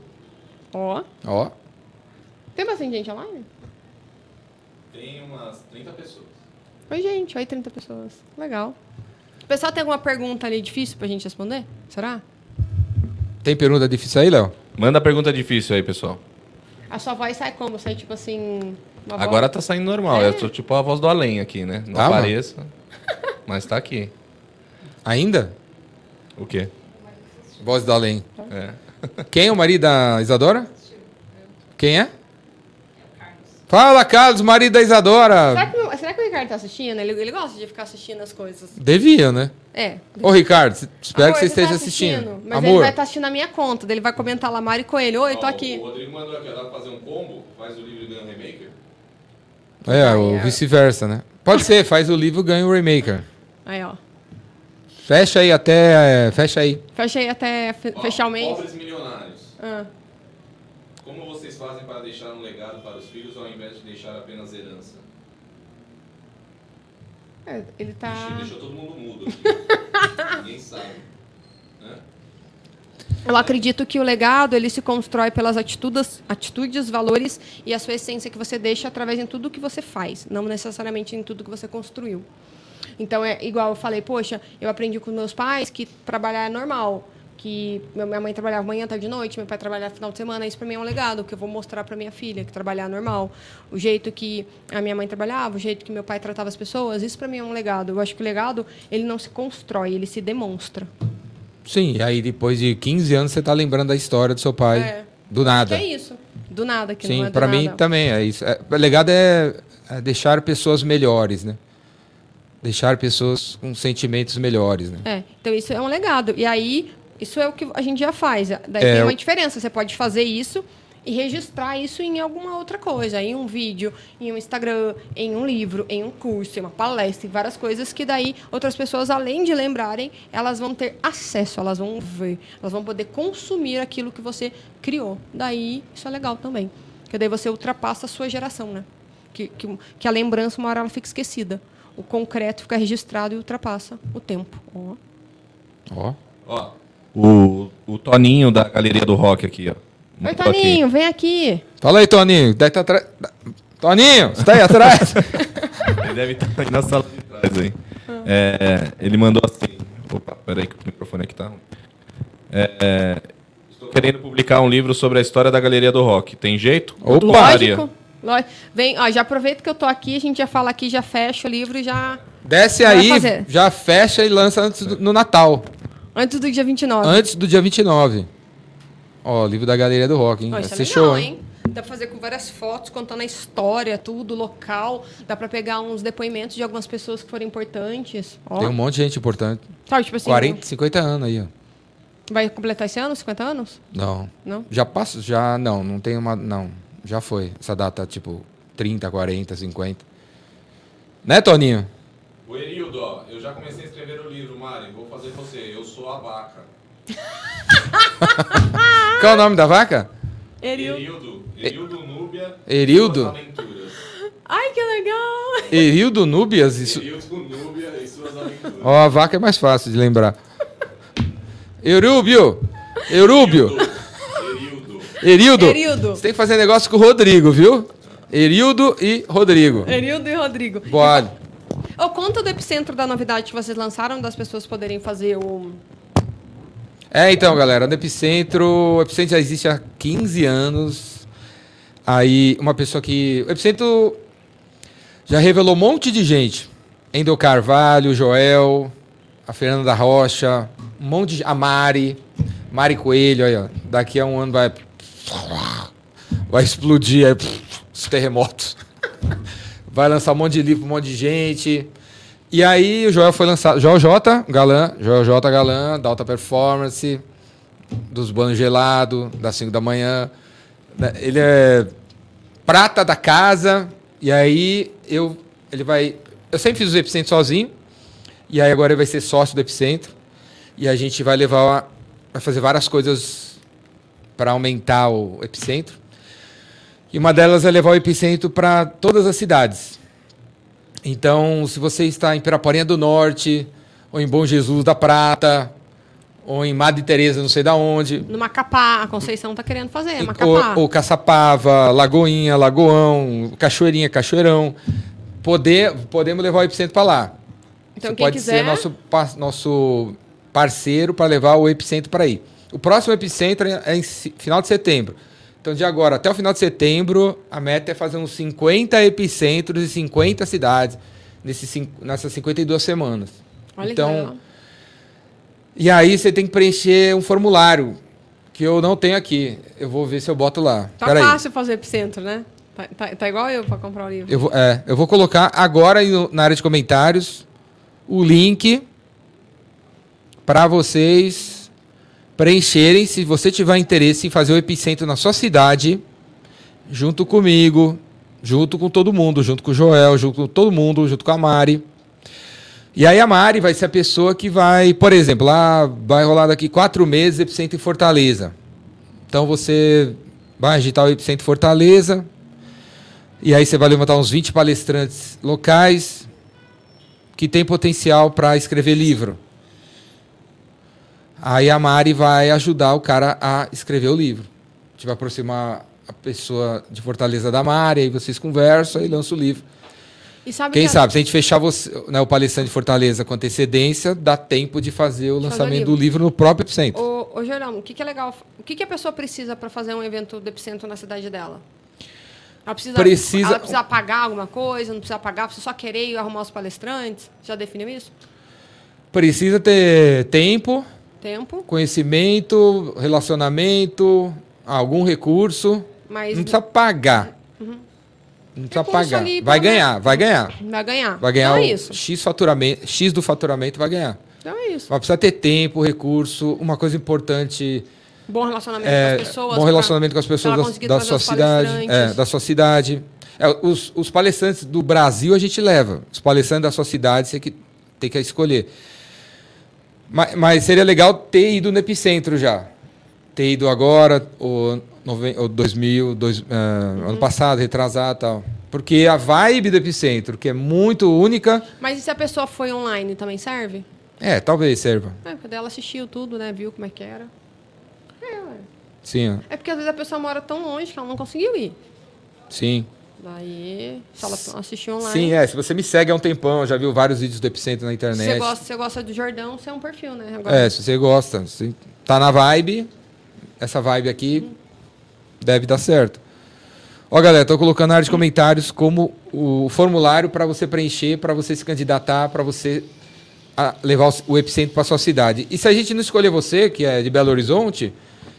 Ó. Ó, Tem bastante gente online? Tem umas 30 pessoas. Oi, gente. Oi, 30 pessoas. Legal. O pessoal tem alguma pergunta ali difícil pra gente responder? Será? tem pergunta difícil aí, Léo? Manda a pergunta difícil aí, pessoal. A sua voz sai como? Sai tipo assim. uma voz- Agora tá saindo normal. É? Eu tô tipo a voz do além aqui, né? Não mano. apareça. Mas tá aqui. Ainda? O quê? Voz do além. É. [laughs] Quem é o marido da Isadora? Quem é? Fala, Carlos, marido da Isadora. Será que, o- será que o Ricardo tá assistindo? Ele, ele gosta de ficar assistindo as coisas. Devia, né? É. Ô, Ricardo, espero Amor, que você tá esteja assistindo. Mas ele Amor, vai estar assistindo a minha conta. Ele vai comentar lá, Mari Coelho. Oi, tô aqui. Rodrigo mandou aqui, dá pra fazer um combo? Faz o livro e ganha um remaker? é, o é. vice-versa, né? Pode ser, faz o livro, ganha o Remaker. Aí, ó. Fecha aí até. é, Fecha aí. Fecha aí até fe- fechar o mês. Pobres milionários. Ah. Como vocês fazem para deixar um legado para os filhos ao invés de deixar apenas herança? É, ele tá. Ixi, deixou todo mundo mudo aqui. [laughs] Ninguém sabe. Né? Eu acredito que o legado ele se constrói pelas atitudes, atitudes, valores e a sua essência que você deixa através de tudo que você faz, não necessariamente em tudo que você construiu. Então é igual eu falei, poxa, eu aprendi com meus pais que trabalhar é normal, que minha mãe trabalhava manhã, tarde e noite, meu pai trabalhava final de semana, isso para mim é um legado que eu vou mostrar para minha filha, que trabalhar é normal. O jeito que a minha mãe trabalhava, o jeito que meu pai tratava as pessoas, isso para mim é um legado. Eu acho que o legado, ele não se constrói, ele se demonstra. Sim, e aí depois de 15 anos você tá lembrando da história do seu pai. É. Do nada. Que é isso? Do nada, que não Sim, é do pra mim também é isso. É, legado é, é deixar pessoas melhores, né? Deixar pessoas com sentimentos melhores, né? É, então isso é um legado. E aí, isso é o que a gente já faz. Daí É, tem uma diferença. Você pode fazer isso e registrar isso em alguma outra coisa, em um vídeo, em um Instagram, em um livro, em um curso, em uma palestra, em várias coisas que daí outras pessoas, além de lembrarem, elas vão ter acesso, elas vão ver, elas vão poder consumir aquilo que você criou. Daí, isso é legal também. Porque daí você ultrapassa a sua geração, né? Que, que, que a lembrança, uma hora, ela fica esquecida. O concreto fica registrado e ultrapassa o tempo. Ó. Ó. Ó, o, o Toninho da Galeria do Rock aqui, ó. Oi, Mandou aqui. Toninho, vem aqui. Fala aí, Toninho. Deve tá atrás. Toninho, você tá aí atrás? [laughs] Ele deve estar aí na sala de trás aí. É, ele mandou assim. Opa, peraí que o microfone aqui tá ruim. É, é, estou querendo publicar um livro sobre a história da Galeria do Rock. Tem jeito? Opa! Lógico. Vem, ó, já aproveita que eu tô aqui, a gente já fala aqui, já fecha o livro e já. Desce aí, já fecha e lança antes do, no Natal. Antes do dia 29. Antes do dia 29. Ó, livro da Galeria do Rock, hein? Ó, Vai é ser legal, show, hein? hein? Dá pra fazer com várias fotos, contando a história, tudo, local. Dá pra pegar uns depoimentos de algumas pessoas que foram importantes. Ó, Tem um monte de gente importante. Sabe, tipo assim, 40, 50 anos aí, ó. vai completar esse ano, 50 anos? Não. Não? Já passou, já não, não tem uma, não. Já foi essa data, tipo, 30, 40, 50. Né, Toninho? O Erildo, ó, eu já comecei a escrever o livro, Mari. Vou fazer você. Eu sou a vaca. [laughs] Qual é o nome da vaca? Eril. Erildo. Erildo Núbia. Erildo? Suas aventuras. Ai, que legal! Erildo Núbias? Isso... Erildo Núbia e suas aventuras. Ó, a vaca é mais fácil de lembrar. Eurúbio! Eurúbio! Erildo. Erildo! Você tem que fazer negócio com o Rodrigo, viu? Erildo e Rodrigo. Erildo e Rodrigo. Boa. Ô, conta do epicentro da novidade que vocês lançaram, das pessoas poderem fazer o. É, então, galera, no Epicentro, o Epicentro já existe há 15 anos. Aí, uma pessoa que. O Epicentro já revelou um monte de gente. Endel Carvalho, Joel, a Fernanda da Rocha, um monte de. A Mari, Mari Coelho, aí, ó. Daqui a um ano vai. Vai explodir aí, os terremotos. [laughs] Vai lançar um monte de livro, um monte de gente. E aí o Joel foi lançado. Joel J, galã. Joel J, galã, da alta performance, dos banhos gelados, das 5 da manhã. Né, Ele é prata da casa. E aí eu. Ele vai. Eu sempre fiz o Epicentro sozinho. E aí agora ele vai ser sócio do Epicentro. E a gente vai levar. Vai fazer várias coisas para aumentar o Epicentro. E uma delas é levar o epicentro para todas as cidades. Então, se você está em Piraporinha do Norte, ou em Bom Jesus da Prata, ou em Madre Teresa, não sei da onde, No Macapá, a Conceição tá querendo fazer, Macapá. ou, ou Caçapava, Lagoinha, Lagoão, Cachoeirinha, Cachoeirão, poder, podemos levar o epicentro para lá. então, Você quem pode quiser, ser nosso, nosso parceiro para levar o epicentro para aí. O próximo epicentro é em si- final de setembro. Então, de agora até o final de setembro, a meta é fazer uns 50 epicentros e 50 cidades nesses, cin- nessas 52 semanas. olha que então, legal. e aí você tem que preencher um formulário que eu não tenho aqui. Eu vou ver se eu boto lá. Tá Peraí. fácil fazer epicentro, né? Tá, tá- tá igual eu para comprar o livro. Eu vou, é, eu vou colocar agora aí na área de comentários o link para vocês preencherem. Se você tiver interesse em fazer o epicentro na sua cidade, junto comigo, junto com todo mundo, junto com o Joel, junto com todo mundo, junto com a Mari. E aí a Mari vai ser a pessoa que vai, por exemplo, lá vai rolar daqui quatro meses epicentro em Fortaleza. Então você vai agitar o epicentro em Fortaleza, e aí você vai levantar uns 20 palestrantes locais que tem potencial para escrever livro. Aí a Mari vai ajudar o cara a escrever o livro. A gente vai aproximar a pessoa de Fortaleza da Mari, aí vocês conversam e lançam o livro. Sabe Quem que sabe, se a gente fechar você, né, o palestrante de Fortaleza com antecedência, dá tempo de fazer o Fazer o lançamento livro. do livro no próprio epicentro. Ô, ô Gerão, o que, que é legal? O que, que a pessoa precisa para fazer um evento do Epicentro na cidade dela? Ela precisa, Precisa- ela precisa pagar alguma coisa, não precisa pagar, precisa só querer arrumar os palestrantes? Já definiu isso? Precisa ter tempo, Tempo, conhecimento, relacionamento, algum recurso. mas Não precisa pagar. Não precisa Recurso pagar. Vai ganhar, vai ganhar. vai ganhar. Vai ganhar então é isso. X, faturamento, X do faturamento, vai ganhar. Então é isso. Mas precisa ter tempo, recurso. Uma coisa importante Bom relacionamento é com as pessoas. bom pra- relacionamento com as pessoas da, da sua cidade. É, da sua cidade. É, os, os palestrantes do Brasil a gente leva. Os palestrantes da sua cidade você que tem que escolher. Mas, mas seria legal ter ido no epicentro já. Ter ido agora, ou, nove- ou 2000, dois, ah, Uhum. ano passado, retrasado e tal. Porque a vibe do epicentro, que é muito única, Mas e se a pessoa foi online, também serve? é, talvez serva. É, porque ela assistiu tudo, né? Viu como é que era. É, ué. Sim. É porque às vezes a pessoa mora tão longe que ela não conseguiu ir. sim. Daí, se ela assistiu online. Sim, é. Se você me segue há um tempão, já viu vários vídeos do Epicentro na Se internet. você gosta, você gosta do Jordão, você é um perfil, né? Agora, É, se você gosta, se tá na vibe, essa vibe aqui deve dar certo. Ó, galera, tô colocando na área de comentários como o formulário para você preencher, para você se candidatar, para você levar o, o epicentro para sua cidade. E se a gente não escolher você, que é de Belo Horizonte,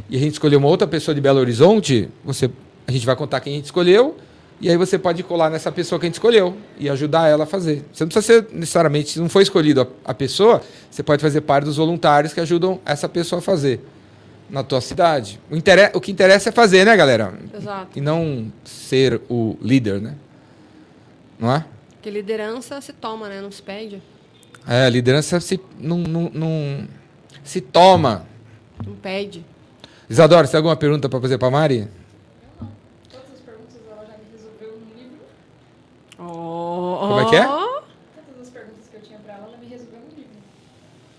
e a gente escolher uma outra pessoa de Belo Horizonte, você, a gente vai contar quem a gente escolheu, e aí você pode colar nessa pessoa que a gente escolheu e ajudar ela a fazer. Você não precisa ser necessariamente, se não foi escolhido a, a pessoa, você pode fazer parte dos voluntários que ajudam essa pessoa a fazer na tua cidade. O, intere- o que interessa é fazer, né, galera? Exato. E não ser o líder, né? Não é? Porque liderança se toma, né? Não se pede. É, liderança se, não, não, não- se toma. Não pede. Isadora, você tem alguma pergunta para fazer para Mari? Todas as perguntas ela já me resolveu no livro. Oh, Como é que é? Todas as perguntas que eu tinha pra ela, ela me resolveu no livro.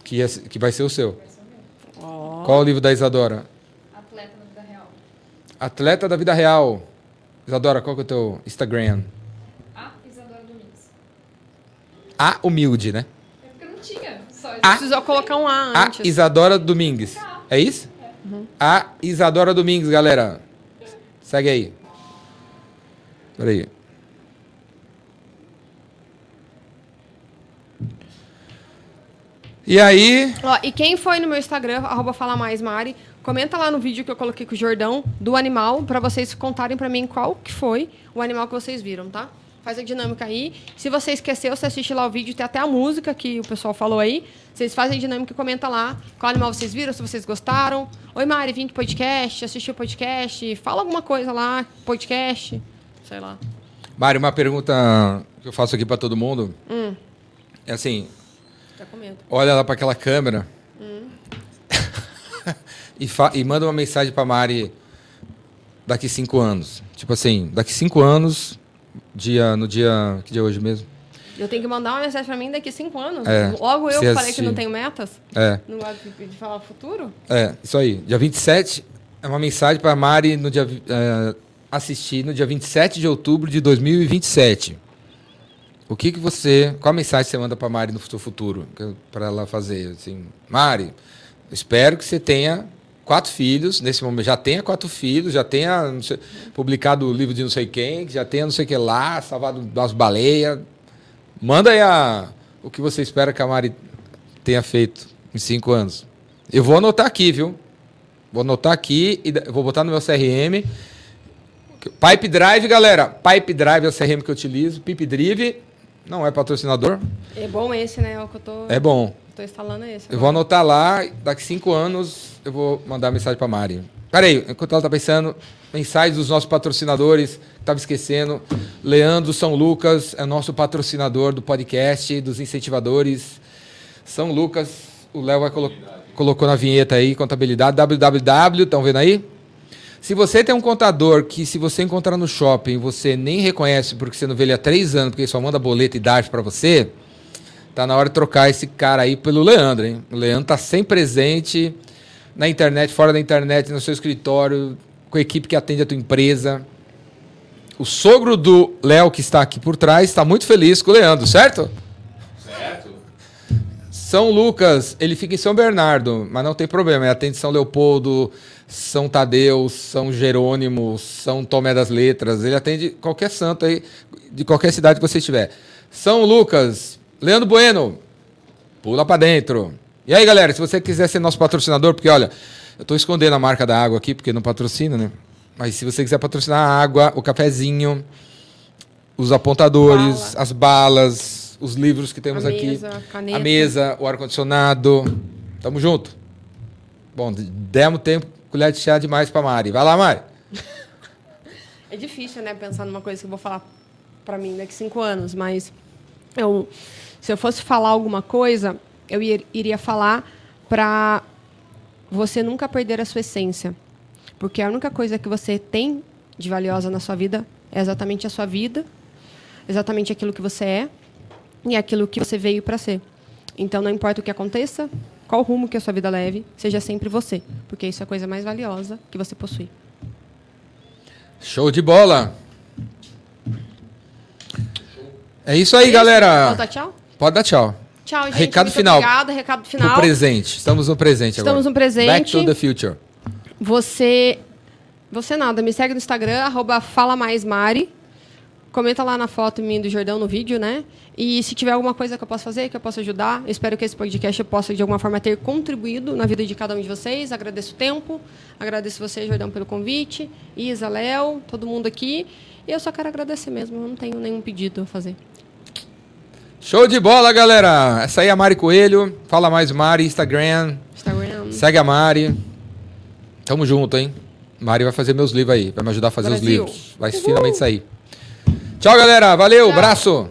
Que, é- que vai ser o seu. Vai ser o meu. Qual o livro da Isadora? Atleta na vida real. Atleta da vida real. Isadora, qual que é o teu Instagram? A Isadora Domingues. A humilde, né? É porque eu não tinha só A- Precisou colocar um A A antes. Isadora Domingues. É isso? A Isadora Domingues, galera. Segue aí. Peraí. E aí, Ó, e quem foi no meu Instagram, arroba Fala Mais Mari, comenta lá no vídeo que eu coloquei com o Jordão do animal, pra vocês contarem pra mim qual que foi o animal que vocês viram, tá? Faz a dinâmica aí. Se você esqueceu, você assiste lá o vídeo, tem até a música que o pessoal falou aí. Vocês fazem a dinâmica e comenta lá qual animal vocês viram, se vocês gostaram. Oi, Mari, vim pro podcast, assisti o podcast, fala alguma coisa lá, podcast, sei lá. Mário, uma pergunta que eu faço aqui para todo mundo. Hum. É assim, Até comenta. olha lá para aquela câmera [laughs] e, fa- e manda uma mensagem para Mari daqui cinco anos? Tipo assim, daqui cinco anos, dia, no dia. Que dia é hoje mesmo? Eu tenho que mandar uma mensagem pra mim daqui cinco anos. É, Logo eu que falei que não tenho metas. É, Não gosto de, falar futuro. é, isso aí. Dia 27 é uma mensagem para Mari no dia, é, assistir no dia 27 de outubro de 2027. O que que você, qual mensagem você manda para Mari no seu futuro, para ela fazer assim, Mari, espero que você tenha quatro filhos, nesse momento já tenha quatro filhos, já tenha sei, publicado o livro de não sei quem, que já tenha não sei o que lá, salvado das baleias. Manda aí a, o que você espera que a Mari tenha feito em cinco anos. Eu vou anotar aqui, viu? Vou anotar aqui e vou botar no meu CRM. Pipe Drive, galera. Pipe Drive é o CRM que eu utilizo. Pipe Drive não é patrocinador. É bom esse, né? É o que eu tô, É bom. tô instalando esse. Eu vou agora. anotar lá. Daqui cinco anos eu vou mandar mensagem para Mari. Peraí, enquanto ela tá pensando, mensagens dos nossos patrocinadores. Estava esquecendo. Leandro São Lucas é nosso patrocinador do podcast, dos incentivadores. São Lucas, o Léo colo colocou na vinheta aí, contabilidade, www, estão vendo aí? Se você tem um contador que, se você encontrar no shopping, você nem reconhece porque você não vê ele há três anos, porque ele só manda boleto e DARF para você, tá na hora de trocar esse cara aí pelo Leandro, hein? O Leandro tá sempre presente na internet, fora da internet, no seu escritório, com a equipe que atende a tua empresa. O sogro do Léo, que está aqui por trás, está muito feliz com o Leandro, certo? São Lucas, ele fica em São Bernardo, mas não tem problema. Ele atende São Leopoldo, São Tadeu, São Jerônimo, São Tomé das Letras. Ele atende qualquer santo aí, de qualquer cidade que você estiver. São Lucas, Leandro Bueno, pula pra dentro. E aí, galera, se você quiser ser nosso patrocinador, porque olha, eu tô escondendo a marca da água aqui, porque não patrocina, né? Mas se você quiser patrocinar a água, o cafezinho, os apontadores, Bala. as balas, os livros que temos A aqui. mesa, caneta. A mesa, o ar-condicionado. Tamo junto. Bom, demos tempo, colher de chá demais pra Mari. Vai lá, Mari. [laughs] É difícil, né, pensar numa coisa que eu vou falar pra mim daqui cinco anos, mas eu, se eu fosse falar alguma coisa, eu ir- iria falar pra você nunca perder a sua essência. Porque a única coisa que você tem de valiosa na sua vida é exatamente a sua vida, exatamente aquilo que você é e aquilo que você veio para ser. Então, não importa o que aconteça, qual rumo que a sua vida leve, seja sempre você, porque isso é a coisa mais valiosa que você possui. Show de bola. É isso aí, galera. Posso dar tchau? Pode dar tchau. Tchau, gente. Recado Muito final. Obrigada. Recado No final. presente. Estamos no presente agora. Estamos no presente. Back to the future. Você. Você nada, me segue no Instagram, arroba Fala Mais Mari. Comenta lá na foto minha do Jordão no vídeo, né? E se tiver alguma coisa que eu possa fazer, que eu possa ajudar, espero que esse podcast eu possa, de alguma forma, ter contribuído na vida de cada um de vocês. Agradeço o tempo, agradeço você, Jordão, pelo convite, Isa, Léo, todo mundo aqui. E eu só quero agradecer mesmo, eu não tenho nenhum pedido a fazer. Show de bola, galera. Essa aí é a Mari Coelho. Fala mais Mari, Instagram. Instagram. Segue a Mari. Tamo junto, hein? Mari vai fazer meus livros aí. Vai me ajudar a fazer os Brasil. livros. Vai finalmente sair. Tchau, galera. Valeu. Tchau. Abraço.